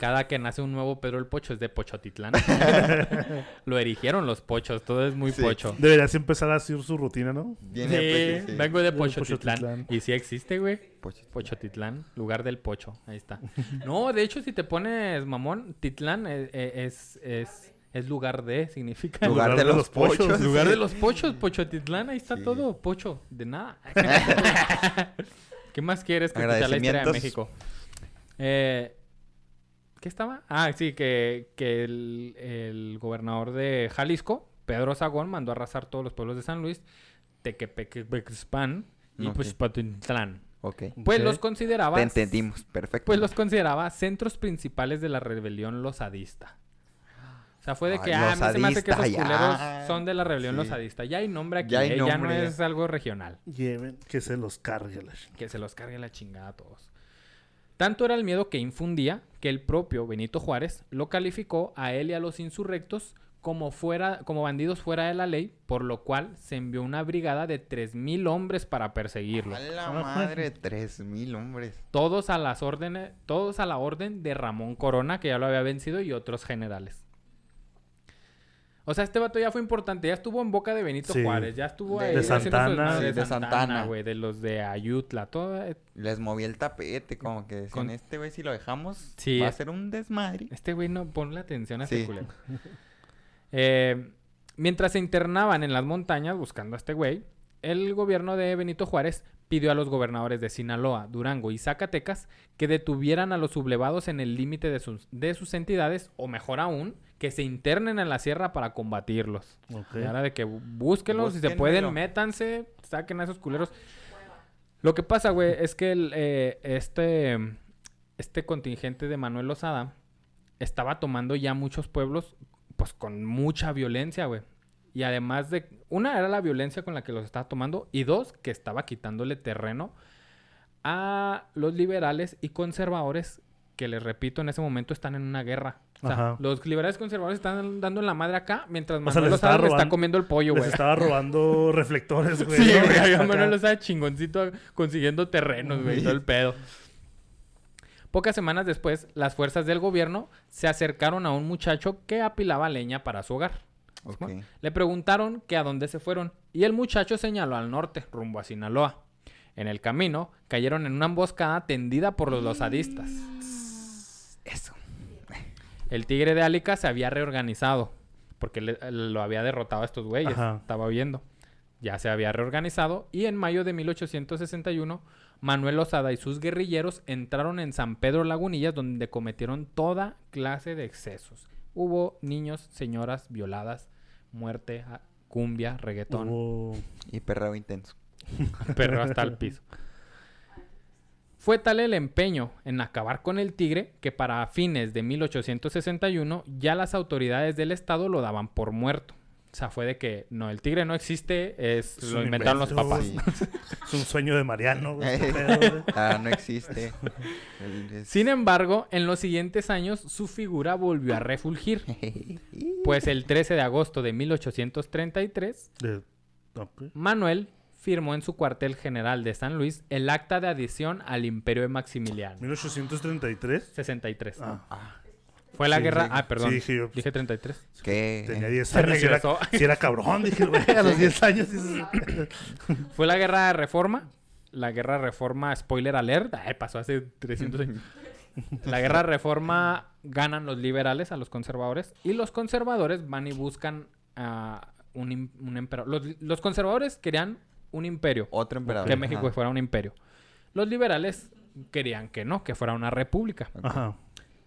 Cada que nace un nuevo Pedro el Pocho es de Pochotitlán. Lo erigieron los pochos, todo es muy Sí. pocho. Deberías empezar a hacer su rutina, ¿no? Viene Sí, pues, sí. vengo de Pochotitlán. Pochotitlán. Y sí existe, güey. Pocho. Pochotitlán, lugar del pocho. Ahí está. No, de hecho, si te pones mamón, Titlán eh, eh, es, es, es lugar de, significa. Lugar de los pochos. Lugar sí. de los pochos, Pochotitlán, ahí está Sí. todo. Pocho, de nada. ¿Qué más quieres que escuchar la historia de Agradecimientos. México? Eh, ¿Qué estaba? Ah, sí, que, que el, el gobernador de Jalisco, Pedro Sagón, mandó a arrasar todos los pueblos de San Luis, Tequepequexpan y Ok. pues Patitlán. Ok. Pues los consideraba. Te entendimos. Perfecto. Pues los consideraba centros principales de la rebelión losadista. O sea, fue de Ay, que, ah, a mí se me hace que esos losadista, culeros ya. son de la rebelión Sí. losadista. Ya hay nombre aquí, Ya hay ¿eh? ya no nombre, ya. es algo regional. Lleven, que se los cargue la ch- Que se los cargue la chingada a todos. Tanto era el miedo que infundía que el propio Benito Juárez lo calificó a él y a los insurrectos como, fuera, como bandidos fuera de la ley, por lo cual se envió una brigada de 3.000 hombres para perseguirlo. A la madre, tres mil hombres. Todos a las órdenes, todos a la orden de Ramón Corona, que ya lo había vencido, y otros generales. O sea, este vato ya fue importante, ya estuvo en boca de Benito Sí. Juárez, ya estuvo De- ahí de Santana. Sí, de Santana. güey, de los de Ayutla, todo eh, Les moví el tapete, como que decían, Con- este güey si lo dejamos Sí. va a ser un desmadre. Este güey no pone atención a este Sí. culero. Eh, mientras se internaban en las montañas buscando a este güey, el gobierno de Benito Juárez pidió a los gobernadores de Sinaloa, Durango y Zacatecas que detuvieran a los sublevados en el límite de sus, de sus entidades, o mejor aún, que se internen en la sierra para combatirlos. Ok. Era de que bú- búsquenlos, si se pueden, métanse, saquen a esos culeros. Lo que pasa, güey, es que el, eh, este, este contingente de Manuel Lozada estaba tomando ya muchos pueblos, pues con mucha violencia, güey. Y además de, una era la violencia con la que los estaba tomando, y dos, que estaba quitándole terreno a los liberales y conservadores, que les repito, en ese momento están en una guerra. O sea, Ajá. los liberales y conservadores están dando en la madre acá, mientras Manuel les Lozada le está comiendo el pollo, Les güey. estaba robando reflectores, güey. Sí, ¿no? güey. Acá. Manuel Lozada chingoncito consiguiendo terrenos, güey, todo el pedo. Pocas semanas después, las fuerzas del gobierno se acercaron a un muchacho que apilaba leña para su hogar. Le preguntaron que a dónde se fueron y el muchacho señaló al norte, rumbo a Sinaloa. En el camino, cayeron en una emboscada tendida por los losadistas. Eso. El tigre de Álica se había reorganizado porque le- lo había derrotado a estos güeyes. Ajá. Estaba viendo. Ya se había reorganizado y en mayo de 1861 Manuel Lozada y sus guerrilleros entraron en San Pedro Lagunillas donde cometieron toda clase de excesos. Hubo niños, señoras violadas, muerte, a- cumbia, reggaetón, Hubo- Y perreo intenso. perro hasta el piso. Fue tal el empeño en acabar con el tigre que para fines de 1861 ya las autoridades del estado lo daban por muerto. O sea, fue de que no, el tigre no existe, es, Es lo inventaron los papás. Sí. Es un sueño de Mariano, güey. este pedo, güey. ah, no existe. Es- Sin embargo, en los siguientes años su figura volvió a refulgir, pues el 13 de agosto de 1833 De- ok. Manuel firmó en su cuartel general de San Luis el acta de adhesión al imperio de Maximiliano. 1833. 63. Ah, Ah, Fue la Sí, guerra. sí. Ah, perdón. Sí, dije dije, yo. 33. ¿qué? tenía Eh, 10 Se años. Si era, regresó. si era cabrón, dije, güey, a los 10 años. Fue la guerra de reforma. La guerra de reforma, spoiler alert. Ay, pasó hace 300 años. La guerra de reforma ganan los liberales a los conservadores. Y los conservadores van y buscan a un, im- un emperador. Los, los conservadores querían un imperio. Otro emperador. Que México Ajá. fuera un imperio. Los liberales querían que no, que fuera una república. Ajá.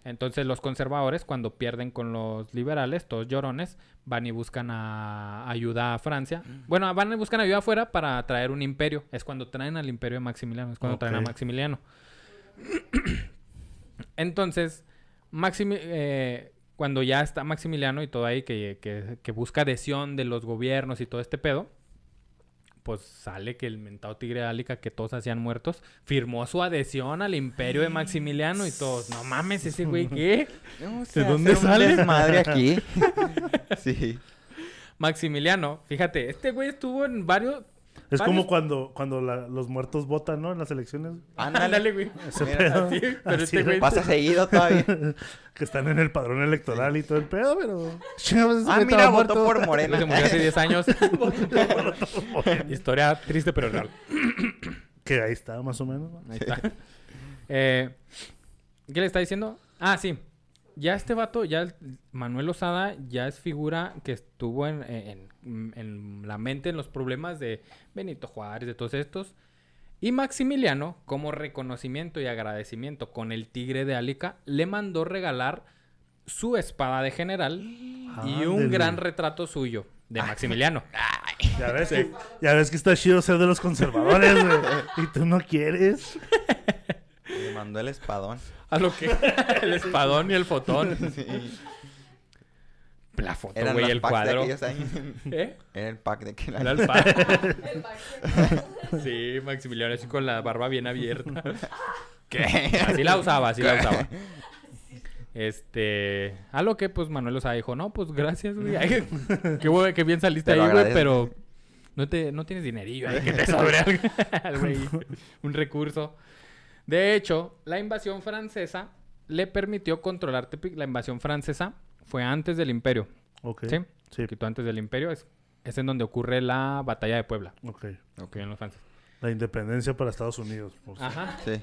Entonces los conservadores, cuando pierden con los liberales, todos llorones, van y buscan a- ayuda a Francia. Bueno, van y buscan ayuda afuera para traer un imperio. Es cuando traen al imperio de Maximiliano, es cuando traen a. Maximiliano. Entonces, Maximi- eh, cuando ya está Maximiliano y todo ahí, que, que- que busca adhesión de los gobiernos y todo este pedo, pues sale que el mentado tigre Álica, que todos hacían muertos, firmó su adhesión al imperio de Maximiliano y todos, no mames, ese güey, ¿qué? No, ¿De dónde sale? desmadre aquí. sí. Maximiliano, fíjate, este güey estuvo en varios... Es varios- como cuando, cuando la- los muertos votan, ¿no? En las elecciones. Ándale. Güey. Ese Mira, pedo. Así, pero Así este güey... Pasa seguido todavía. que están en el padrón electoral y todo el pedo, pero... Ah, mira, votó muerto. por Morena. Se murió hace 10 años. Historia triste pero real. Que ahí está, más o menos. ¿no? Ahí está. Eh, ¿Qué le está diciendo? Ah, sí. Ya este vato, ya el- Manuel Osada, ya es figura que estuvo en, en- en la mente en los problemas de Benito Juárez, de todos estos. Y Maximiliano, como reconocimiento y agradecimiento con el tigre de Álica, le mandó regalar su espada de general y un gran retrato suyo de Maximiliano. Ya ves, que, ya ves que está chido ser de los conservadores, güey. Y tú no quieres. Le mandó el espadón. A lo que el espadón y el fotón. Sí. La foto, güey, el de cuadro. años. ¿Eh? Era el pack de aquel Era año. el pa- Sí, Maximiliano así con la barba bien abierta. ¿Qué? Así la usaba, así la usaba. Este, a lo que pues Manuel Osada dijo, no, pues gracias, güey. Qué, qué bien saliste Te ahí, güey, pero no te, no tienes dinerillo ahí que te sobre algo, güey, un recurso. De hecho, la invasión francesa le permitió controlar Tepic. La invasión francesa fue antes del imperio, Ok. ¿sí? Un Sí. poquito antes del imperio es, es en donde ocurre la batalla de Puebla, Ok. que en los franceses. La independencia para Estados Unidos. por Ajá. Sí.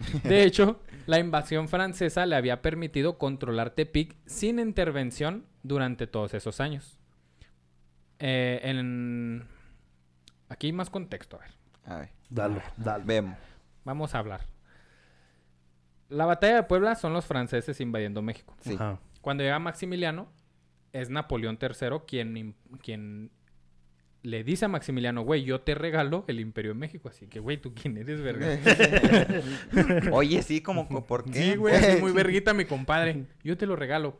De hecho, la invasión francesa le había permitido controlar Tepic sin intervención durante todos esos años. Eh, en... Aquí hay más contexto, a ver. A ver. Dale, dale. Vemos. Vamos a hablar. La batalla de Puebla son los franceses invadiendo México. Sí. Ajá. Cuando llega Maximiliano, es Napoleón III quien, quien le dice a Maximiliano, güey, yo te regalo el imperio de México. Así que, güey, ¿tú quién eres, verga? Oye, sí, como, co- ¿por qué? Sí, güey, así muy verguita mi compadre. Yo te lo regalo.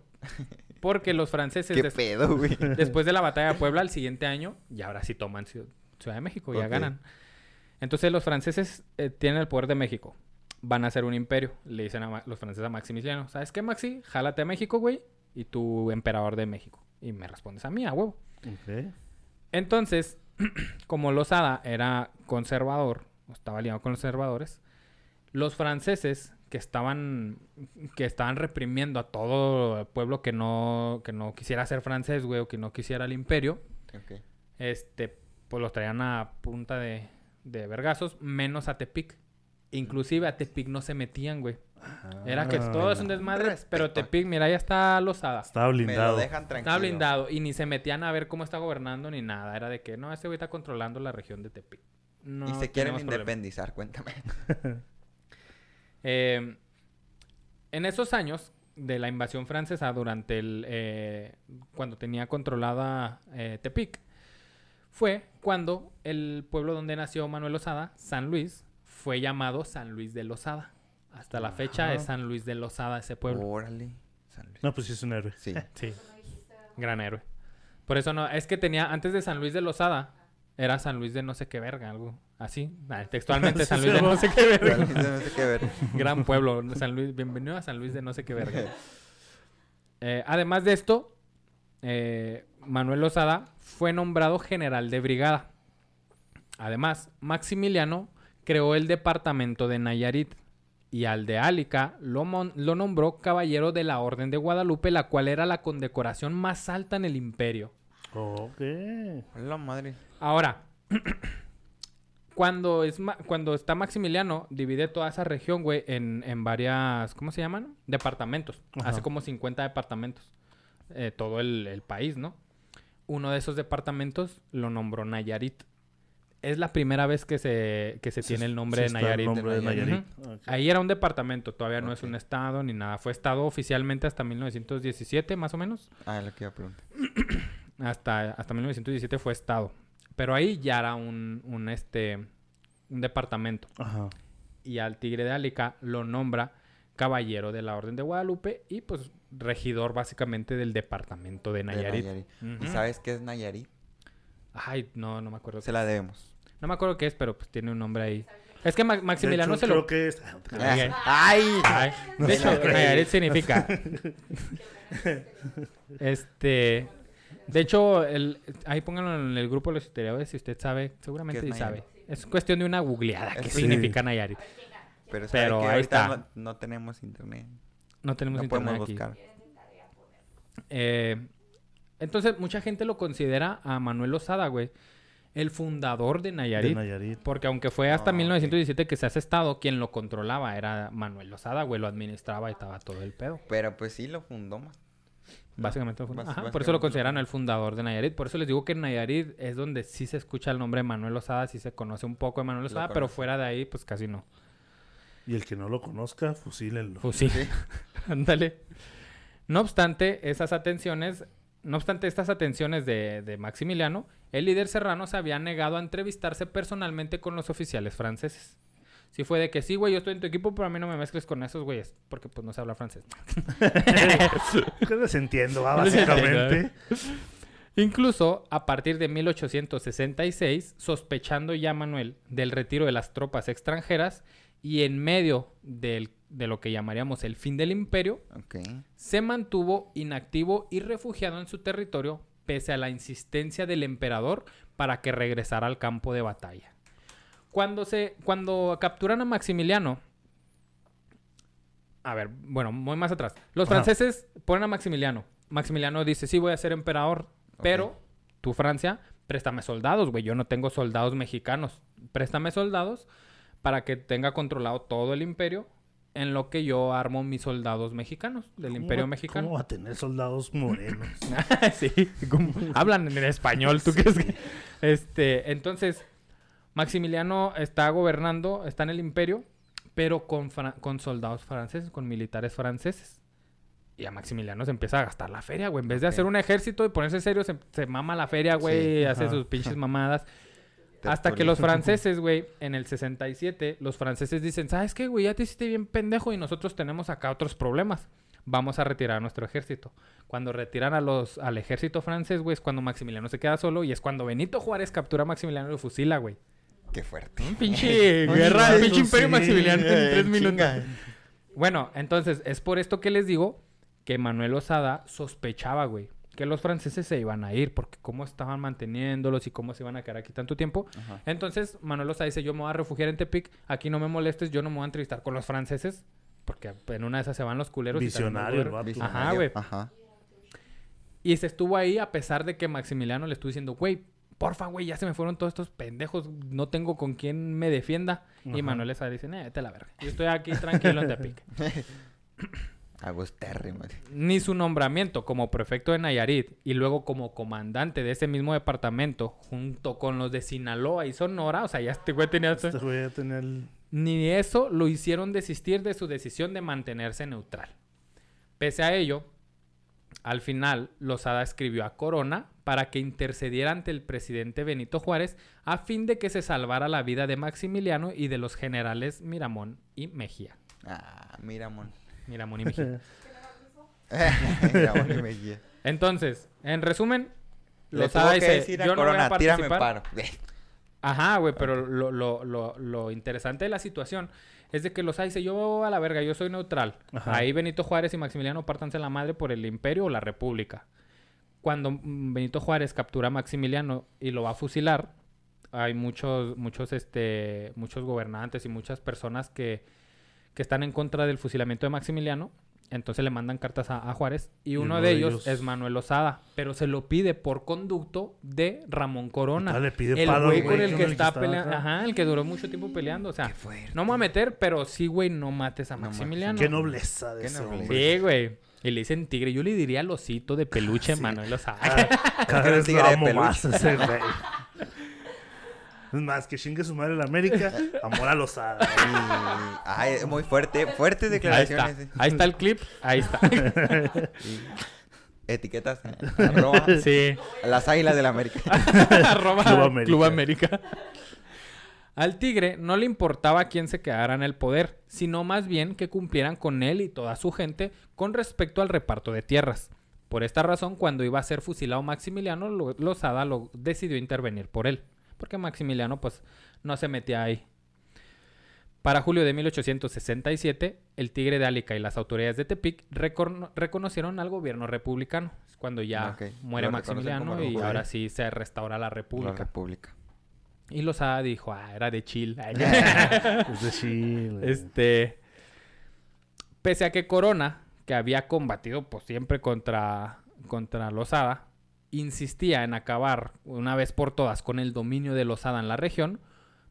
Porque los franceses, ¿Qué des- pedo, güey? después de la batalla de Puebla, al siguiente año, y ahora sí toman Ciu- Ciudad de México, ya Ok. ganan. Entonces los franceses eh, tienen el poder de México. Van a hacer un imperio. Le dicen a los franceses a Maximiliano, ¿sabes qué, Maxi? Jálate a México, güey, y tú emperador de México. Y me respondes a mí, a huevo. Entonces, como Lozada era conservador, o estaba aliado con los conservadores, los franceses que estaban que estaban reprimiendo a todo el pueblo que no que no quisiera ser francés, güey, o que no quisiera el imperio, este pues los traían a punta de de vergazos, menos a Tepic. Inclusive a Tepic no se metían, güey. Era que Ah. todo es un desmadre, Respeto. pero Tepic, mira, ya está Lozada. Estaba Me lo blindado. dejan tranquilo. Estaba blindado y ni se metían a ver cómo está gobernando ni nada. Era de que no, este güey está controlando la región de Tepic. No y se quieren problema. independizar, cuéntame. Eh, en esos años de la invasión francesa, durante el. eh, cuando tenía controlada eh, Tepic, fue cuando el pueblo donde nació Manuel Osada, San Luis, fue llamado San Luis de Lozada. Hasta la fecha es San Luis de Lozada ese pueblo. Órale. San Luis. No, pues sí es un héroe. Sí. Sí. Gran héroe. Por eso no, es que tenía, antes de San Luis de Lozada, era San Luis de no sé qué verga, algo así. Textualmente San Luis de no sé qué verga. San Luis, no sé qué ver. Gran pueblo, San Luis. Bienvenido a San Luis de no sé qué verga. Eh, además de esto, eh, Manuel Lozada fue nombrado general de brigada. Además, Maximiliano creó el departamento de Nayarit y al de Álica lo, lo nombró caballero de la Orden de Guadalupe, la cual era la condecoración más alta en el imperio. Ok. Hola, madre. Ahora, cuando, es cuando está Maximiliano, divide toda esa región, güey, en, en varias, ¿cómo se llaman? Departamentos. Ajá. Hace como 50 departamentos. Eh, todo el, el país, ¿no? Uno de esos departamentos lo nombró Nayarit. Es la primera vez que se, que se tiene el nombre de el Nayarit. nombre de De Nayarit. Nayarit. Ok. Ahí era un departamento, todavía no es un estado ni nada. Fue estado oficialmente hasta 1917, más o menos. Ah, lo que iba a preguntar. Hasta, hasta 1917 fue estado. Pero ahí ya era un, un, este, un departamento. Ajá. Y al tigre de Álica lo nombra caballero de la Orden de Guadalupe y pues regidor básicamente del departamento de De Nayarit. ¿Y sabes qué es Nayarit? Ay, no, no me acuerdo. Se la debemos. No me acuerdo qué es, pero pues tiene un nombre ahí. Es que Ma- Maximiliano hecho, se creo lo... que es... Ay, ¡Ay! Ay, No de hecho. Nayarit significa... este... De hecho, el, ahí pónganlo en el grupo de los historiadores si usted sabe. Seguramente ¿Qué sí sabe. Es cuestión de una googleada. ¿Qué Sí. significa Nayarit? Pero, Pero que ahí ahorita está. No, no tenemos internet. No tenemos No internet podemos aquí. buscar. Eh, entonces, mucha gente lo considera a Manuel Lozada, güey, el fundador de Nayarit. De Nayarit. Porque aunque fue hasta Ah, ok. 1917 que se hace estado, quien lo controlaba era Manuel Lozada, güey, lo administraba y estaba todo el pedo. Pero pues sí lo fundó más. Básicamente, lo fundó. Ajá, por eso lo consideran el fundador de Nayarit. Por eso les digo que en Nayarit es donde sí se escucha el nombre de Manuel Lozada, sí se conoce un poco de Manuel Lo Lozada, pero fuera de ahí, pues casi no. Y el que no lo conozca, fusílenlo. Fusil. Sí. Ándale. No obstante, esas atenciones, no obstante estas atenciones de, de Maximiliano, el líder serrano se había negado a entrevistarse personalmente con los oficiales franceses. Sí fue de que sí, güey, yo estoy en tu equipo, pero a mí no me mezcles con esos güeyes, porque pues no se habla francés. Entiendo, ah, Les entiendo, básicamente. Incluso a partir de 1866, sospechando ya Manuel del retiro de las tropas extranjeras y en medio del- de lo que llamaríamos el fin del imperio, se mantuvo inactivo y refugiado en su territorio pese a la insistencia del emperador para que regresara al campo de batalla. Cuando se cuando capturan a Maximiliano A ver, bueno, voy más atrás. Los franceses ponen a Maximiliano. Maximiliano dice, "Sí, voy a ser emperador, pero tú Francia, préstame soldados, güey, yo no tengo soldados mexicanos. Préstame soldados para que tenga controlado todo el imperio en lo que yo armo mis soldados mexicanos del ¿Cómo imperio va- mexicano. ¿Cómo va a tener soldados morenos? sí, como- hablan en español, ¿tú crees que? Este, entonces, Maximiliano está gobernando, está en el imperio, pero con, con soldados franceses, con militares franceses. Y a Maximiliano se empieza a gastar la feria, güey. En vez de hacer un ejército y ponerse serio, se, se mama la feria, güey, Sí, hace ajá. sus pinches mamadas. Hasta que los franceses, güey, en el 67, los franceses dicen, ¿sabes qué, güey? Ya te hiciste bien pendejo y nosotros tenemos acá otros problemas. Vamos a retirar nuestro ejército. Cuando retiran a los, al ejército francés, güey, es cuando Maximiliano se queda solo y es cuando Benito Juárez captura a Maximiliano y lo fusila, güey. Qué fuerte. Un pinche guerra, un pinche imperio sí, Maximiliano en Eh, tres minutos. chinga. Bueno, entonces, es por esto que les digo que Manuel Osada sospechaba, güey, que los franceses se iban a ir, porque cómo estaban manteniéndolos y cómo se iban a quedar aquí tanto tiempo. Ajá. Entonces, Manuel Osada dice, yo me voy a refugiar en Tepic, aquí no me molestes, yo no me voy a entrevistar con los franceses, porque en una de esas se van los culeros. y Visionario el vato. Ajá, güey. Ajá. Y se estuvo ahí a pesar de que Maximiliano le estuvo diciendo, güey, porfa, güey, ya se me fueron todos estos pendejos, no tengo con quién me defienda. Y. Manuel Osada dice, eh, vete a la verga, yo estoy aquí tranquilo en Tepic. Agustérrimo. ni su nombramiento como prefecto de Nayarit y luego como comandante de ese mismo departamento junto con los de Sinaloa y Sonora, o sea, ya este güey tenía... Este güey ya tenía el... Ni eso lo hicieron desistir de su decisión de mantenerse neutral. Pese a ello, al final, Lozada escribió a Corona para que intercediera ante el presidente Benito Juárez a fin de que se salvara la vida de Maximiliano y de los generales Miramón y Mejía. Ah, mira, mon. Miramón y Mejía. mira. Entonces, en resumen, que dice, decir a yo no voy a Corona, tírame participar. paro. Ajá, güey, pero lo, lo, lo, lo interesante de la situación es de que Lozada dice, yo a la verga, yo soy neutral. Ajá. Ahí Benito Juárez y Maximiliano pártanse la madre por el imperio o la república. Cuando Benito Juárez captura a Maximiliano y lo va a fusilar, hay muchos, muchos, este, muchos gobernantes y muchas personas que, que están en contra del fusilamiento de Maximiliano. Entonces le mandan cartas a, a Juárez y uno, de, ellos, es Manuel Lozada, pero se lo pide por conducto de Ramón Corona. Ah, le pide el güey güey, con el que el que está peleando, acá. ajá, el que duró mucho tiempo peleando, o sea, no me voy a meter, pero sí, güey, no mates a No. Maximiliano. Qué nobleza de Qué ese nobleza. hombre. Sí, güey. Y le dicen tigre. Yo le diría al osito de peluche, Sí. Manuel Lozada. Cada, vez tigre lo amo más ese güey. Es más, que chingue su madre la América, amor a Lozada. Y- Ay, muy fuerte. Fuertes Ahí está. declaraciones. eh. Ahí está el clip. Ahí está. Etiquetas. Arroba sí. las águilas de la América. Arroba Club América. Club América. Al tigre no le importaba quién se quedara en el poder, sino más bien que cumplieran con él y toda su gente con respecto al reparto de tierras. Por esta razón, cuando iba a ser fusilado Maximiliano, Lo- Lozada lo decidió intervenir por él, porque Maximiliano pues no se metía ahí. Para julio de 1867, el Tigre de Álica y las autoridades de Tepic recono- reconocieron al gobierno republicano. Es cuando ya muere lo Maximiliano y república. ahora sí se restaura la La república. República. Y Lozada dijo, ah, era de chill. Es de Chile. este. Pese a que Corona, que había combatido pues, siempre contra, contra Lozada, insistía en acabar una vez por todas con el dominio de Lozada en la región,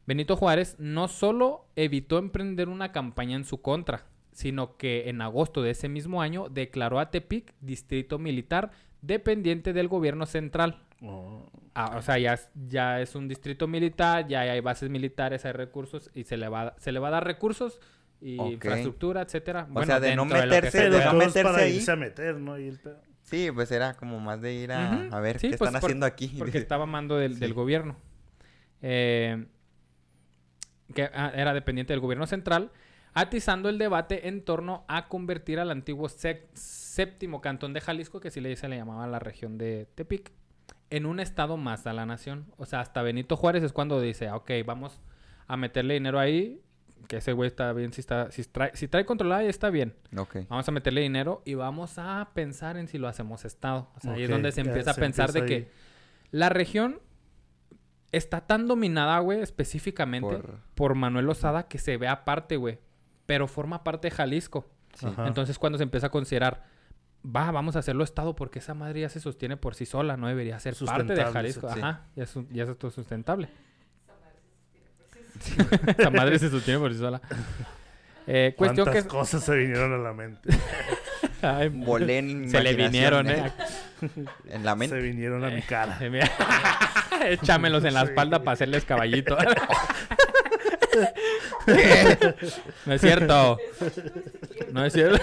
Benito Juárez no solo evitó emprender una campaña en su contra, sino que en agosto de ese mismo año declaró a Tepic distrito militar dependiente del gobierno central. Oh, Ah, o sea, ya, es- ya es un distrito militar, ya hay bases militares, hay recursos y se le va, a- se le va a dar recursos y infraestructura, etcétera. O sea, de no meterse- se de no meterse para ahí. irse a meter, ¿no? Y el pedo. Sí, pues era como más de ir a, a ver Sí, qué pues están por- haciendo aquí. Porque estaba mando del, del gobierno. Eh, que ah, era dependiente del gobierno central, atizando el debate en torno a convertir al antiguo séptimo cantón de Jalisco, que sí le, se le llamaba la región de Tepic, en un estado más a la nación. O sea, hasta Benito Juárez es cuando dice, "Ah, ok, vamos a meterle dinero ahí, que ese güey está bien, si, está, si, trae, si trae controlada, está bien. Ok. Vamos a meterle dinero y vamos a pensar en si lo hacemos Estado. O sea, ahí es donde se ya empieza a se pensar de que la región está tan dominada, güey, específicamente por... Por- Manuel Osada que se ve aparte, güey. Pero forma parte de Jalisco. Sí. Entonces, cuando se empieza a considerar, va, vamos a hacerlo Estado porque esa madre ya se sostiene por sí sola, no debería ser parte de Sustentable, Jalisco. sí. Ajá, ya es, un- ya es autosustentable. Esa madre se sostiene por sí sola. Eh, cuestión ¿Cuántas que... cosas se vinieron a la mente? Ay, Volé en se le vinieron, ¿eh? En la se mente. vinieron a mi cara. Eh, mira. Échamelos en la espalda para hacerles caballito. no es cierto. No es cierto.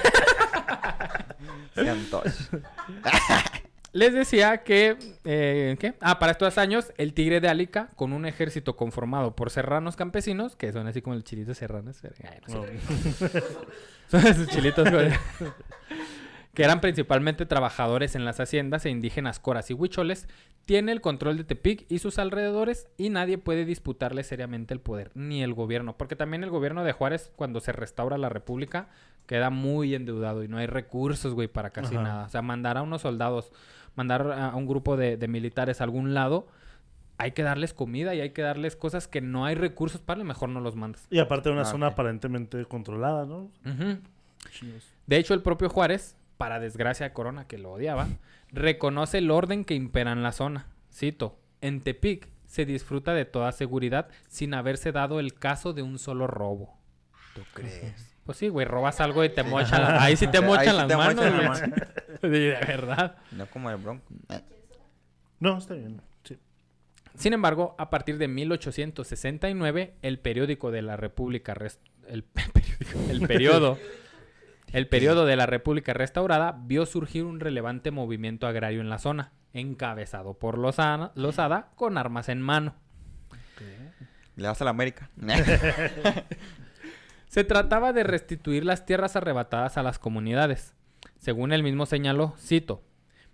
Les decía que... eh, ¿Qué? Ah, para estos años, el Tigre de Álica, con un ejército conformado por serranos campesinos, que son así como el chilito serranos. ay, no sé. Son esos chilitos, que eran principalmente trabajadores en las haciendas e indígenas coras y huicholes, tiene el control de Tepic y sus alrededores y nadie puede disputarle seriamente el poder, ni el gobierno, porque también el gobierno de Juárez, cuando se restaura la república, queda muy endeudado y no hay recursos, güey, para casi Ajá. nada. O sea, mandar a unos soldados, mandar a un grupo de, de militares a algún lado, hay que darles comida y hay que darles cosas que no hay recursos para, mejor no los mandas. Y aparte de una Ah, zona aparentemente controlada, ¿no? De hecho, el propio Juárez, para desgracia de Corona, que lo odiaba, reconoce el orden que impera en la zona. Cito, en Tepic se disfruta de toda seguridad sin haberse dado el caso de un solo robo. ¿Tú crees? Pues sí, güey, robas algo y te mochan la- Ahí sí te mochan sí las te manos, mochan güey. las Sí, De verdad. No como el bronco. No, está bien. Sí. Sin embargo, a partir de 1869, el periódico de la República... El, periódico- el periodo... El periodo de la República restaurada vio surgir un relevante movimiento agrario en la zona, encabezado por Lozana- Lozada con armas en mano. Le vas a la América. Se trataba de restituir las tierras arrebatadas a las comunidades. Según él mismo señaló, cito,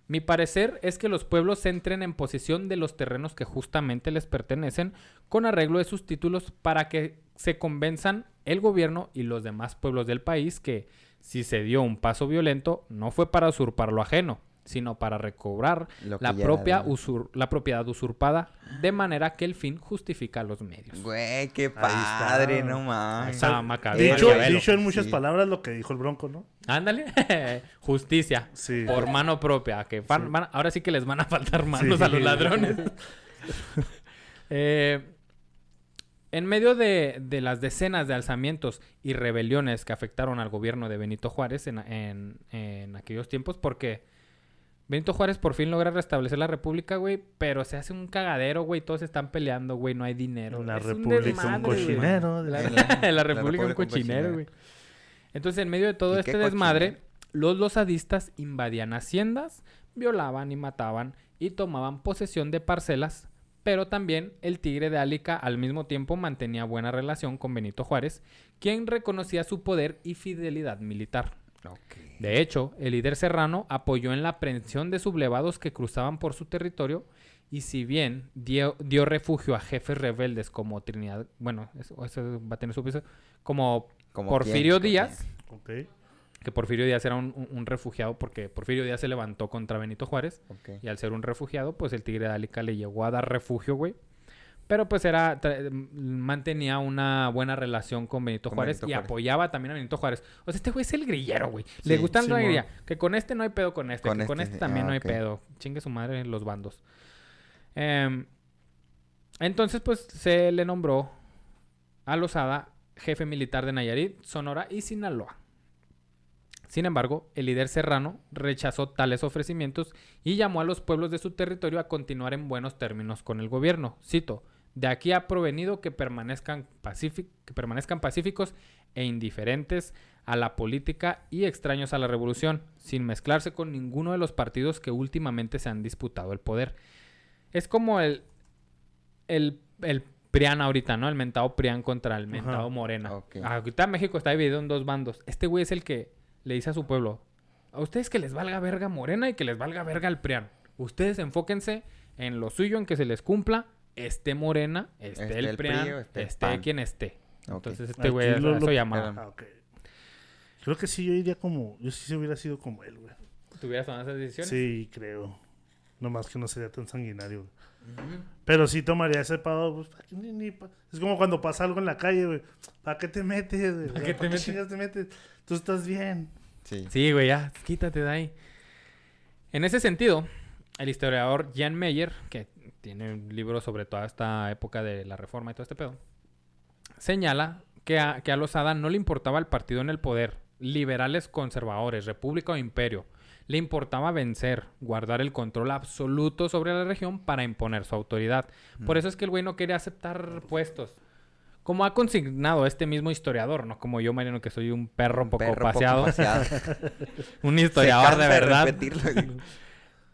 Mi parecer es que los pueblos entren en posesión de los terrenos que justamente les pertenecen con arreglo de sus títulos para que se convenzan el gobierno y los demás pueblos del país que, si se dio un paso violento, no fue para usurpar lo ajeno, sino para recobrar la propia usur- la propiedad usurpada, de manera que el fin justifica los medios. Güey, qué padre, no mames. Dicho, dicho en muchas Sí. palabras lo que dijo el Bronco, ¿no? Ándale. Justicia. Sí. Por mano propia. Que van- Sí. van- ahora sí que les van a faltar manos Sí. a los ladrones. Eh, en medio de, de las decenas de alzamientos y rebeliones que afectaron al gobierno de Benito Juárez en, en- en aquellos tiempos, porque Benito Juárez por fin logra restablecer la república, güey, pero se hace un cagadero, güey, todos están peleando, güey, no hay dinero. La Es un república un desmadre, güey. cochinero. La, La- la la República un un cochinero, güey. Entonces, en medio de todo ¿Y este desmadre, cochinero? los losadistas invadían haciendas, violaban y mataban y tomaban posesión de parcelas, pero también el Tigre de Álica al mismo tiempo mantenía buena relación con Benito Juárez, quien reconocía su poder y fidelidad militar. De hecho, el líder serrano apoyó en la aprehensión de sublevados que cruzaban por su territorio Y si bien dio, dio refugio a jefes rebeldes como Trinidad, bueno, eso, eso va a tener su piso, como Como Porfirio quién, Díaz, que Porfirio Díaz era un, un- un refugiado porque Porfirio Díaz se levantó contra Benito Juárez y al ser un refugiado, pues el Tigre de Álica le llegó a dar refugio, güey. Pero pues era, tra- mantenía una buena relación con Benito Con Juárez Benito y Juárez. apoyaba también a Benito Juárez. O sea, este güey es el grillero, güey. Le Sí, gusta la grilla. Que con este no hay pedo con este. Con que con este, este también ah, no hay pedo. Chingue su madre los bandos. Em, entonces, pues se le nombró a Lozada jefe militar de Nayarit, Sonora y Sinaloa. Sin embargo, el líder serrano rechazó tales ofrecimientos y llamó a los pueblos de su territorio a continuar en buenos términos con el gobierno. Cito, de aquí ha provenido que permanezcan, pacífic- que permanezcan pacíficos e indiferentes a la política y extraños a la revolución, sin mezclarse con ninguno de los partidos que últimamente se han disputado el poder. Es como el, el, el Prián ahorita, ¿no? El mentado Prián contra el mentado Morena. Ahorita México está dividido en dos bandos. Este güey es el que le dice a su pueblo, a ustedes que les valga verga Morena y que les valga verga el Prián. Ustedes enfóquense en lo suyo, en que se les cumpla, esté Morena, esté, Esté el, el PRI esté esté, el quien esté. Entonces este güey a lo- Ah, ok. Creo que sí, yo iría como. Yo sí hubiera sido como él, güey. ¿Tuvieras tomado esas decisiones? Sí, creo. Nomás que no sería tan sanguinario, güey. Pero sí tomaría ese pado, pues, ¿pa' qué ni- ni pa- Es como cuando pasa algo en la calle, güey. ¿Para qué te metes, güey? ¿Pa' qué te metes? chingas te metes? Tú estás bien. Sí. Sí, güey, ya, quítate de ahí. En ese sentido, el historiador Jan Meyer, que tiene un libro sobre toda esta época de la reforma y todo este pedo, señala que a, que a Lozada no le importaba el partido en el poder, liberales conservadores, república o imperio. Le importaba vencer, guardar el control absoluto sobre la región para imponer su autoridad. Por eso es que el güey no quería aceptar puestos. Como ha consignado este mismo historiador, no como yo, Mariano, que soy un perro un poco Perro poco paseado. paseado. Un historiador de verdad. repetirlo.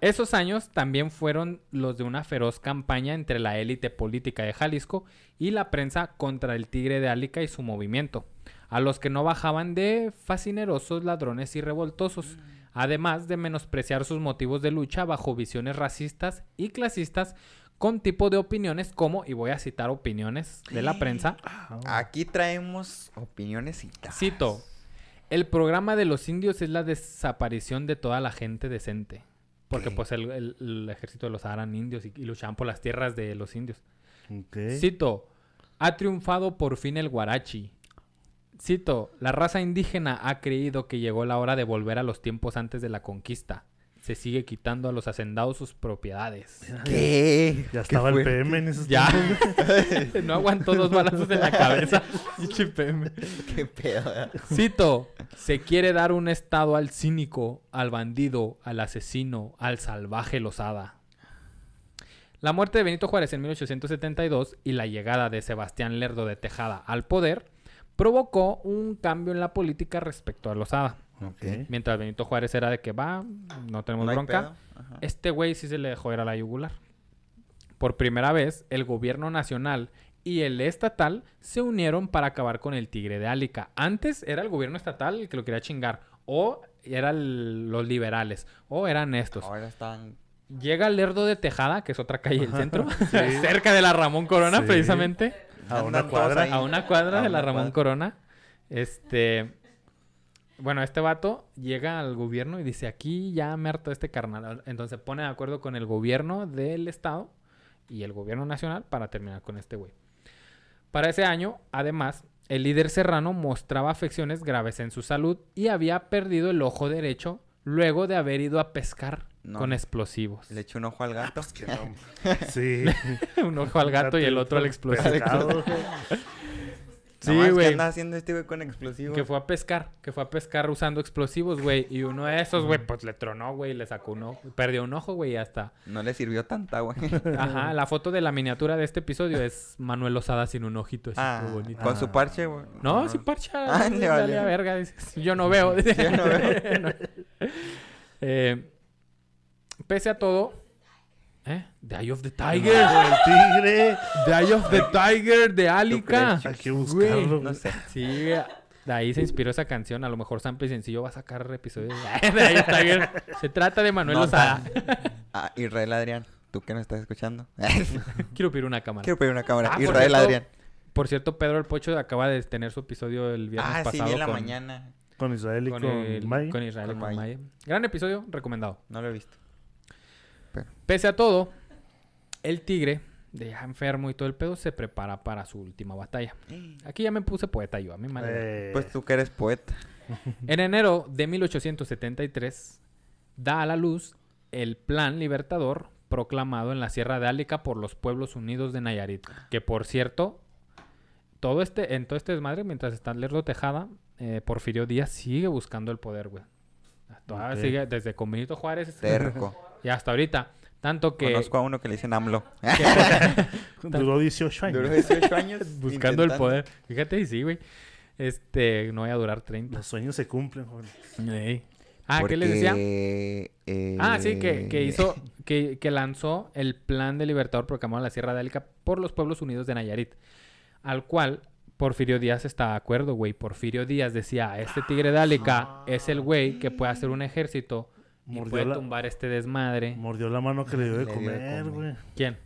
Esos años también fueron los de una feroz campaña entre la élite política de Jalisco y la prensa contra el Tigre de Álica y su movimiento, a los que no bajaban de fascinerosos ladrones y revoltosos, además de menospreciar sus motivos de lucha bajo visiones racistas y clasistas con tipo de opiniones como, y voy a citar opiniones de la prensa, Aquí traemos opiniones y Cito, el programa de los indios es la desaparición de toda la gente decente. Porque pues el, el- el ejército de los eran indios y, y luchaban por las tierras de los indios. Ok. Cito, ha triunfado por fin el guarachi. Cito, la raza indígena ha creído que llegó la hora de volver a los tiempos antes de la conquista. Se sigue quitando a los hacendados sus propiedades. ¿Qué? Ya ¿Qué estaba el? PM en esos Ya. no aguantó dos balazos en la cabeza. PM. ¿Qué pedo? Cito, se quiere dar un estado al cínico, al bandido, al asesino, al salvaje Lozada. La muerte de Benito Juárez en 1872 y la llegada de Sebastián Lerdo de Tejada al poder provocó un cambio en la política respecto a Lozada. Mientras Benito Juárez era de que va, no tenemos ¿No hay bronca. Este güey sí se le dejó ir a la yugular. Por primera vez, el gobierno nacional y el estatal se unieron para acabar con el tigre de Álica. Antes era el gobierno estatal el que lo quería chingar. O eran los liberales. O eran estos. Ahora están... Llega Lerdo de Tejada, que es otra calle del centro. cerca de la Ramón Corona, Sí. precisamente. A una cuadra. A una cuadra A de la Ramón cuadra. Corona. Este. Bueno, este vato llega al gobierno y dice: Aquí ya me harto este carnal. Entonces se pone de acuerdo con el gobierno del estado y el gobierno nacional para terminar con este güey. Para ese año, además, el líder serrano mostraba afecciones graves en su salud y había perdido el ojo derecho luego de haber ido a pescar No. con explosivos. Le echo un ojo al gato. Que no. Sí. Un ojo al gato y el otro al explosivo. Sí, Nomás, ¿qué güey. anda haciendo este güey con explosivos? Que fue a pescar, que fue a pescar usando explosivos, güey. Y uno de esos, güey, pues le tronó, güey, le sacó un ojo. Perdió un ojo, güey, y hasta. No le sirvió tanta, güey. Ajá, la foto de la miniatura de este episodio es Manuel Osada sin un ojito así, Ah, bonito. con su parche, güey. No, sin parcha. Ah, le dale a verga. dices, Yo no veo. Yo no veo. Eh, pese a todo. ¿Eh? The Eye of the Tiger. El tigre. The Eye of the Tiger de Alica. Hay que Güey. buscarlo. No sé. Sí, de ahí se inspiró esa canción. A lo mejor Sample Sencillo va a sacar episodios de The Eye of the Tiger. Se trata de Manuel No Osada. Ah, Israel Adrián. tú que nos estás escuchando. Quiero pedir una cámara. Quiero pedir una cámara. Ah, Israel cierto, Adrián. Por cierto, Pedro el Pocho acaba de tener su episodio el viernes Ah, sí, pasado vi en la con, mañana. Con Israel y con, con, el- May. con Israel y Con con May. May. Gran episodio, recomendado. No lo he visto. Pese a todo, el tigre, de ya enfermo y todo el pedo, se prepara para su última batalla. Aquí ya me puse poeta yo, a mí madre. Eh, Pues tú que eres poeta. En enero de 1873, da a la luz el Plan Libertador proclamado en la Sierra de Álica por los Pueblos Unidos de Nayarit. Que por cierto, todo este, en todo este desmadre, mientras está Lerdo Tejada, eh, Porfirio Díaz sigue buscando el poder, güey. Todavía Ok. sigue desde con Benito Juárez Terco. y hasta ahorita. Tanto que Conozco a uno que le dicen AMLO. Duró 18 años. Duró 18 años buscando el poder. Fíjate, y sí, güey. Este, no voy a durar 30. Los sueños se cumplen. Ey. Ah, ¿qué les decía? Eh, Ah, sí, que, que hizo, que, que lanzó el plan de Libertador proclamado en la Sierra de por los Pueblos Unidos de Nayarit, al cual Porfirio Díaz está de acuerdo, güey. Porfirio Díaz decía, este tigre de Álica es el güey que puede hacer un ejército y Mordió puede la- tumbar este desmadre. Mordió la mano que le dio de Le dio de comer, güey. ¿Quién?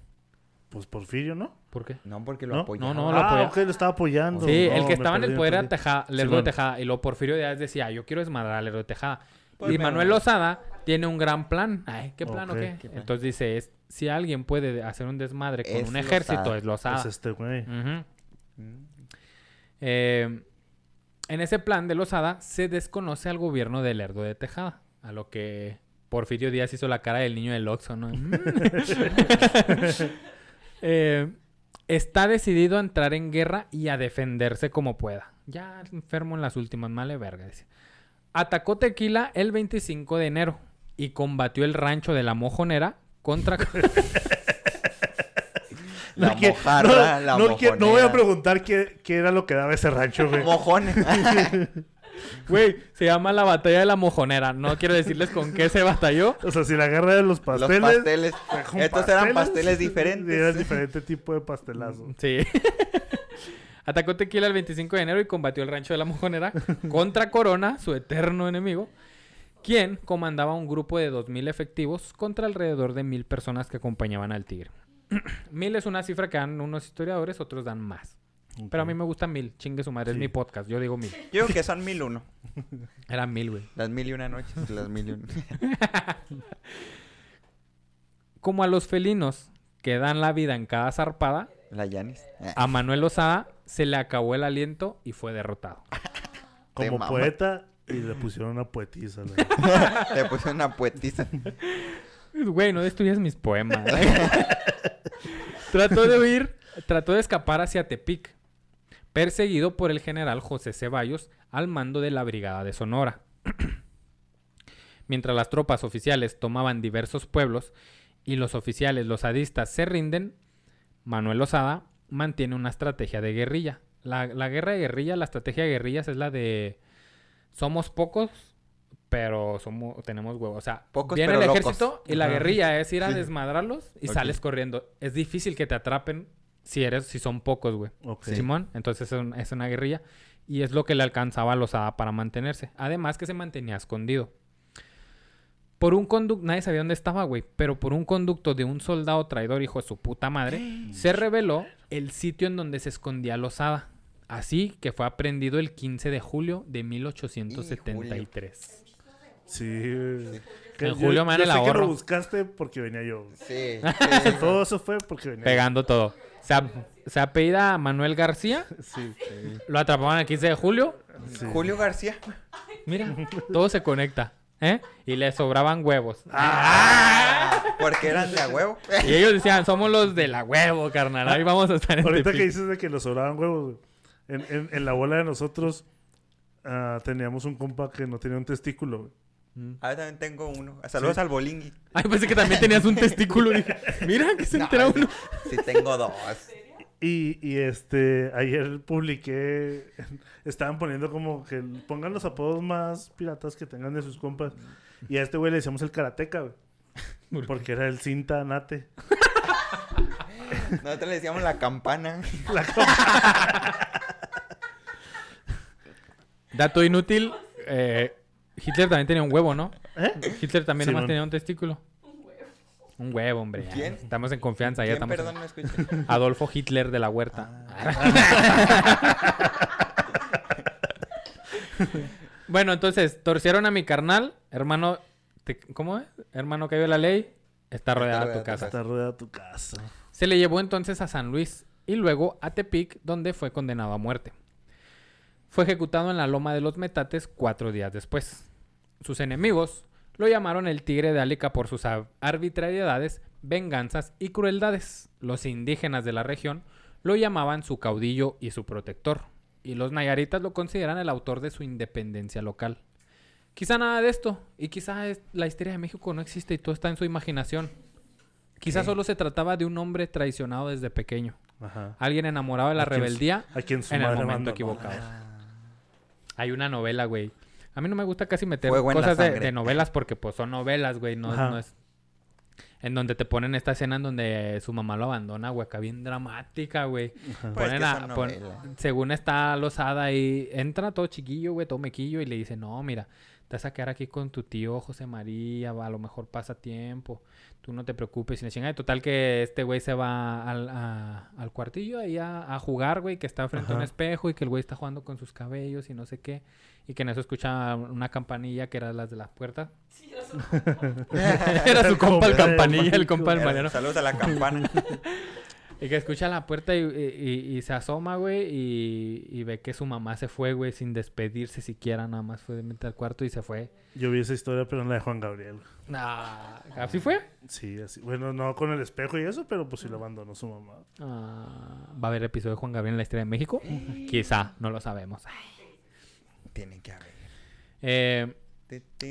Pues Porfirio, ¿no? ¿Por qué? No, porque lo ¿No? apoyaba. No, no, lo ah, apoya. ok, lo estaba apoyando. Sí, No, el que estaba en el poder era. Tejada, Lerdo de Simón. Tejada. Y luego Porfirio Díaz decía, yo quiero desmadrar a Lerdo de Tejada. Pues y Manuel Lozada tiene un gran plan. Ay, ¿qué plan o qué? ¿Qué plan? Entonces dice, es, si alguien puede hacer un desmadre con Es un ejército, Lozada. es Lozada. Es este güey. Mm. Eh, en ese plan de Lozada se desconoce al gobierno de Lerdo de Tejada. A lo que Porfirio Díaz hizo la cara del niño del Oxxo, ¿no? Eh, está decidido a entrar en guerra y a defenderse como pueda. Ya enfermo en las últimas, male verga. dice. Atacó Tequila el 25 de enero y combatió el rancho de la Mojonera contra... La que- mojarra, no, la no, que- no voy a preguntar qué, qué era lo que daba ese rancho, güey. Mojones. Güey, se llama la batalla de la Mojonera. No quiero decirles con qué se batalló. O sea, si la guerra de los Los pasteles. pasteles. fue con Estos eran pasteles diferentes. Era diferente tipo de pastelazo. Sí. Atacó Tequila el 25 de enero y combatió el rancho de la Mojonera contra Corona, su eterno enemigo, quien comandaba un grupo de 2.000 efectivos contra alrededor de 1.000 personas que acompañaban al tigre. 1.000 es una cifra que dan unos historiadores, otros dan más. Pero a mí me gusta 1.000. Chingue su madre, es mi podcast. Yo digo 1.000. Yo creo que son mil uno. Eran 1.000, güey. Las mil y una noches. Las mil y una. Como a los felinos que dan la vida en cada zarpada, La Yanis. a Manuel Osada se le acabó el aliento y fue derrotado. Como mama. poeta y le pusieron una poetisa. Le puse una poetisa. Güey, no destruyas mis poemas. trató de huir, trató de escapar hacia Tepic, perseguido por el general José Ceballos al mando de la Brigada de Sonora. Mientras las tropas oficiales tomaban diversos pueblos y los oficiales losadistas se rinden, Manuel Osada mantiene una estrategia de guerrilla. La, la guerra de guerrilla, la estrategia de guerrillas es la de somos pocos, pero somos, tenemos huevos. O sea, Pocos, viene pero el locos. ejército y la guerrilla es ir a Sí. desmadrarlos y sales corriendo. Es difícil que te atrapen si eres, si son pocos, güey. Ok. Simón, entonces es, un- es una guerrilla y es lo que le alcanzaba a Lozada para mantenerse. Además que se mantenía escondido. Por un conducto, nadie sabía dónde estaba, güey, pero por un conducto de un soldado traidor, hijo de su puta madre, se reveló el sitio en donde se escondía Lozada. Así que fue aprendido el 15 de julio de 1873. Sí. güey. En julio me dan yo el sé que ahorro. lo buscaste porque venía yo. Sí. Todo eso fue porque venía Pegando todo. Se, ap- se apellida Manuel García. yo. Sí. Lo atrapaban el 15 de julio. sí. Julio García. Mira, todo se conecta. ¿eh? Y le sobraban huevos. Porque eran de a huevo. Y ellos decían, somos los de la huevo, carnal. Ahí vamos a estar en Ahorita que Tepic". dices de que nos sobraban huevos. En, en, en la bola de nosotros ah, teníamos un compa que no tenía un testículo, güey. Ahora también tengo uno. Saludos Sí. al bolingui. Ay, pensé que también tenías un testículo. Dije, mira, que se No, entera uno. Sí, tengo dos. Y, y este, ayer publiqué, estaban poniendo como que pongan los apodos más piratas que tengan de sus compas. Y a este güey le decíamos el karateca, güey. Porque era el cinta nate. Nosotros le decíamos la campana. Dato inútil. eh, Hitler también tenía un huevo, ¿no? ¿Eh? Hitler también nomás Simón. tenía un testículo. Un huevo, hombre. ya. ¿Quién? Estamos en confianza. Ya ¿Quién, estamos. perdón, no escuché? Adolfo Hitler de la Huerta. bueno, entonces, torcieron a mi carnal. Hermano, te- ¿cómo es? Hermano que vio la ley. Está rodeada tu rodeada tu casa. Está rodeada tu casa. Se le llevó entonces a San Luis y luego a Tepic, donde fue condenado a muerte. Fue ejecutado en la loma de los Metates cuatro días después. Sus enemigos lo llamaron el Tigre de Álica por sus ar- arbitrariedades, venganzas y crueldades. Los indígenas de la región lo llamaban su caudillo y su protector. Y los nayaritas lo consideran el autor de su independencia local. Quizá nada de esto, y quizá la historia de México no existe y todo está en su imaginación. Quizá solo se trataba de un hombre traicionado desde pequeño. Ajá. Alguien enamorado de la A quien su- rebeldía A quien su en el momento abandonó. equivocado. Hay una novela, güey. A mí no me gusta casi meter Fuego cosas de, novelas porque pues son novelas, güey. No, no es... En donde te ponen esta escena en donde su mamá lo abandona, güey. Acá bien dramática, güey. Pues Ponen que a- pon- según está losada y entra todo chiquillo, güey, todo mequillo y le dice, no, mira, te vas a quedar aquí con tu tío José María, va, a lo mejor pasa tiempo, tú no te preocupes. Y la chingada, total que este güey se va al, a- al cuartillo ahí a, a jugar, güey, que está frente a un espejo y que el güey está jugando con sus cabellos y no sé qué. Y que en eso escucha una campanilla que era las de las puertas. era su compa Era el campanilla, el compa el Era- Mariano. Saludos a la campana. Y que escucha la puerta y, y- y se asoma, güey, y, y ve que su mamá se fue, güey, sin despedirse siquiera, nada más fue de meter al cuarto y se fue. Yo vi esa historia, pero en la de Juan Gabriel. Nah, ¿Así fue? Sí, así. Bueno, no con el espejo y eso, pero pues sí lo abandonó su mamá. Ah, ¿Va a haber episodio de Juan Gabriel en la historia de México? Quizá, no lo sabemos. Tienen que haber. Eh,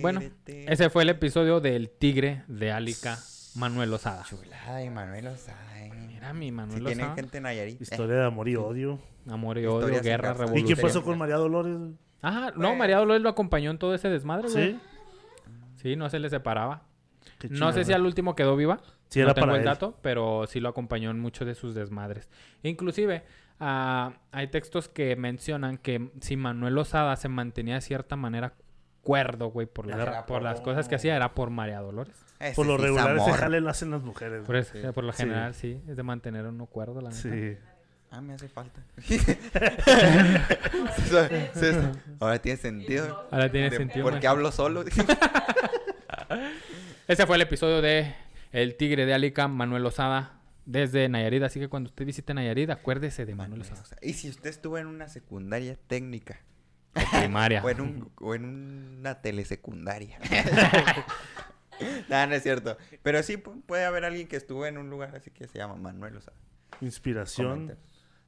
Bueno, ese fue el episodio del Tigre de Álica, Manuel Osada. Chulada de Manuel Osada. eh. Mira mi Manuel Si tienen Osada. gente en Nayarit. Historia de amor y odio. Amor y odio, guerra, casa. ¿Y revolución. qué pasó con María Dolores? Ajá, no, María Dolores lo acompañó en todo ese desmadre, güey. ¿Sí? Sí, no se le separaba. No sé si al último quedó viva. Sí, no era tengo para el él. dato, pero sí lo acompañó en muchos de sus desmadres. Inclusive, ah, hay textos que mencionan que si Manuel Lozada se mantenía de cierta manera cuerdo, güey, por, las- Era por las cosas que hacía, era por María Dolores. Ese Por lo sí regular, ese jale lo hacen las mujeres. Por, eso, Sí. por lo general, sí, es de mantener uno cuerdo, la neta. Sí. Ah, me hace falta. Ahora tiene sentido. Ahora tiene De- sentido. Porque hablo solo. Ese fue el episodio de El Tigre de Alica, Manuel Lozada, desde Nayarit. Así que cuando usted visite Nayarit, acuérdese de Manuel Lozada. Y si usted estuvo en una secundaria técnica. O primaria. O en, un, o en una telesecundaria. no, no es cierto. Pero sí pu- puede haber alguien que estuvo en un lugar así que se llama Manuel. O sea, Inspiración. comenten.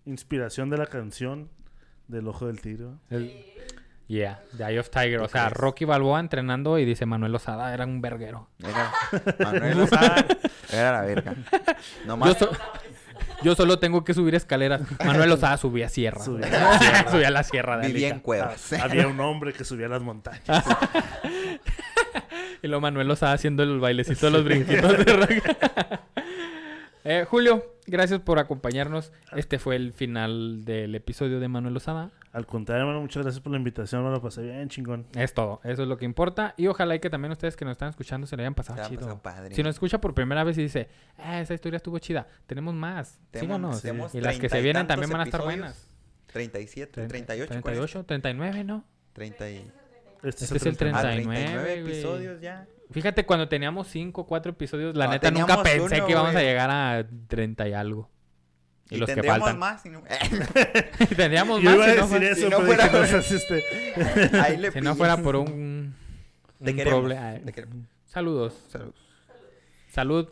Inspiración de la canción del Ojo del. El- Yeah, The Eye of Tiger. O ¿Tú sea? Rocky Balboa entrenando y dice Manuel Lozada era un verguero. Era, Manuel Osada era la verga. No Yo, so- yo solo tengo que subir escaleras. Manuel Lozada subía sierra. Subía la sierra. subía la sierra de Vivía en Alica. cuevas. Ah, Había un hombre que subía las montañas. Y luego Manuel Lozada haciendo el bailecito de los brinquitos de rock. Eh, Julio, gracias por acompañarnos. Este fue el final del episodio de Manuel Lozada. Al contrario, hermano, muchas gracias por la invitación. Me lo pasé bien, chingón. Es todo, eso es lo que importa. Y ojalá y que también ustedes que nos están escuchando se le hayan pasado chido. padre. Si nos escucha por primera vez y dice, ah, esa historia estuvo chida, tenemos más, síganos. tenemos Y las que se vienen también van a estar episodios. buenas. 37, 38, 38, 39, ¿no? 30 y... Este, Este es el 39. Ah, 39, 39 güey. episodios ya. Fíjate, cuando teníamos 5 4 episodios, la No, neta nunca pensé uno, que íbamos a llegar a 30 y algo. Y, Y, los que faltan. más. si no- Tendríamos Yo más iba a si no, decir fuera, eso, si no pero fuera dije, no por- seas este. Ahí le si no pillas. fuera por un, problema. Saludos. Salud.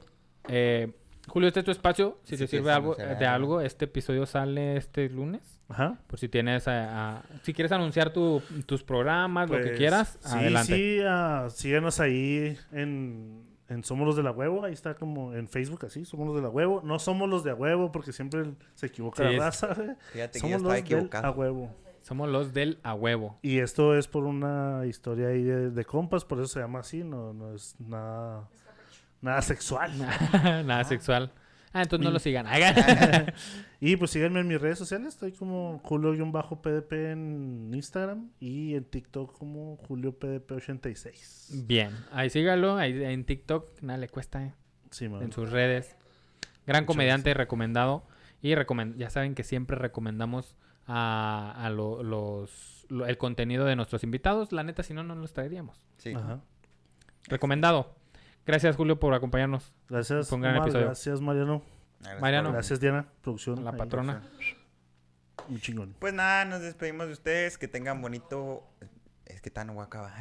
Eh, Julio, este es tu espacio. Si te sirve algo, de algo. este episodio sale este lunes. Ajá. Por si tienes, a- a- si quieres anunciar tu- tus programas, lo que Pues, quieras, sí, adelante. Sí, ah, síganos ahí en, en Somos los de la Huevo. Ahí está como en Facebook así, Somos los de la Huevo. No somos los de a huevo porque siempre se equivoca Sí, la raza. güey. Fíjate que yo Somos los del a huevo. Somos los del a huevo. Y esto es por una historia ahí de, de compas, por eso se llama así, no, no es nada, nada sexual. Nada sexual. Ah, entonces no lo sigan. Y pues síganme en mis redes sociales, estoy como Julio-PDP en Instagram y en TikTok como JulioPDP86. Bien, ahí sígalo, ahí en TikTok, nada le cuesta, ¿eh? Sí, man. en sus redes. Gran Muchas comediante recomendado. Y recomen- ya saben que siempre recomendamos a, a lo- los, lo- el contenido de nuestros invitados. La neta, si no, no los traeríamos. Sí. Ajá. Recomendado. Gracias, Julio, por acompañarnos. Gracias, Fue un gran Omar, episodio. Gracias, Mariano. Gracias Mariano. Gracias, Diana. Producción. La patrona. Un chingón. Pues nada, nos despedimos de ustedes. Que tengan bonito. Es que tan no voy a acabar.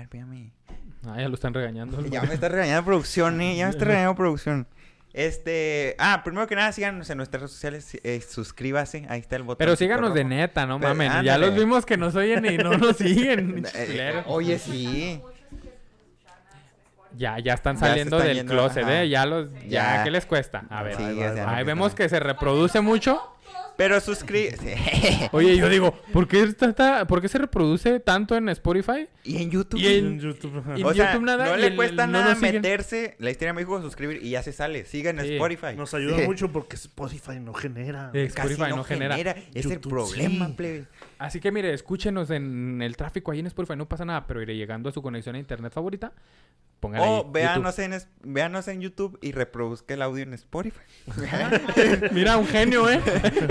Ah, ya lo están regañando. Ya me está regañando producción, ¿eh? Ya me está regañando producción. Este. Ah, primero que nada, síganos en nuestras redes sociales. eh, suscríbase. Ahí está el botón. Pero síganos de neta, no mamen. Ya los vimos que nos oyen y no nos siguen. Eh, oye, sí. Ya, ya están Ya saliendo están del yendo, closet. ¿eh? Ya los... Ya, Ya. ¿qué les cuesta? A ver. Sí, Ahí va, va. Vemos que se reproduce mucho. Pero suscríbase. Oye, yo digo, ¿por qué, está, está- ¿por qué se reproduce tanto en Spotify? y en YouTube. Y en- En YouTube. y- o sea, YouTube nada, no le el- cuesta no nada siguen. meterse la historia de México, suscribir y ya se sale. Sigan en Sí. Spotify. Nos ayuda Sí. mucho porque Spotify no genera. Casi Spotify no, no genera. genera. Es el problema, sí. plebe. Así que mire, escúchenos en el tráfico ahí en Spotify, no pasa nada, pero iré llegando a su conexión a internet favorita. Pongan O véanos en, véanos en YouTube y reproduzca el audio en Spotify. Mira, un genio, ¿eh?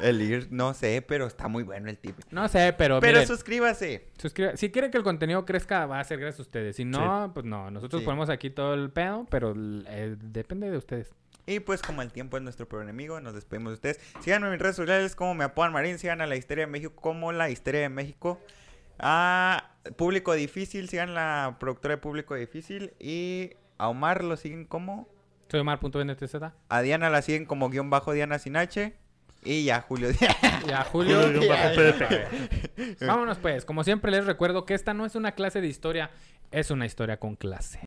el ir, no sé, pero está muy bueno el tip. No sé, pero, Pero miren, suscríbase. suscriba- Si quieren que el contenido crezca, va a ser gracias a ustedes. Si no, pues no. Nosotros Sí. ponemos aquí todo el pedo, pero eh, depende de ustedes. Y pues como el tiempo es nuestro peor enemigo, nos despedimos de ustedes. Síganme en mis redes sociales como me apodan Marín, sigan a la Histeria de México como la Histeria de México. A Público Difícil, sigan la productora de Público Difícil. Y a Omar lo siguen como... Soy Omar.nTZ. A Diana la siguen como guion bajo Diana sin H. Y ya Julio Díaz. Y a Julio. Vámonos pues. Como siempre les recuerdo que esta no es una clase de historia, es una historia con clase.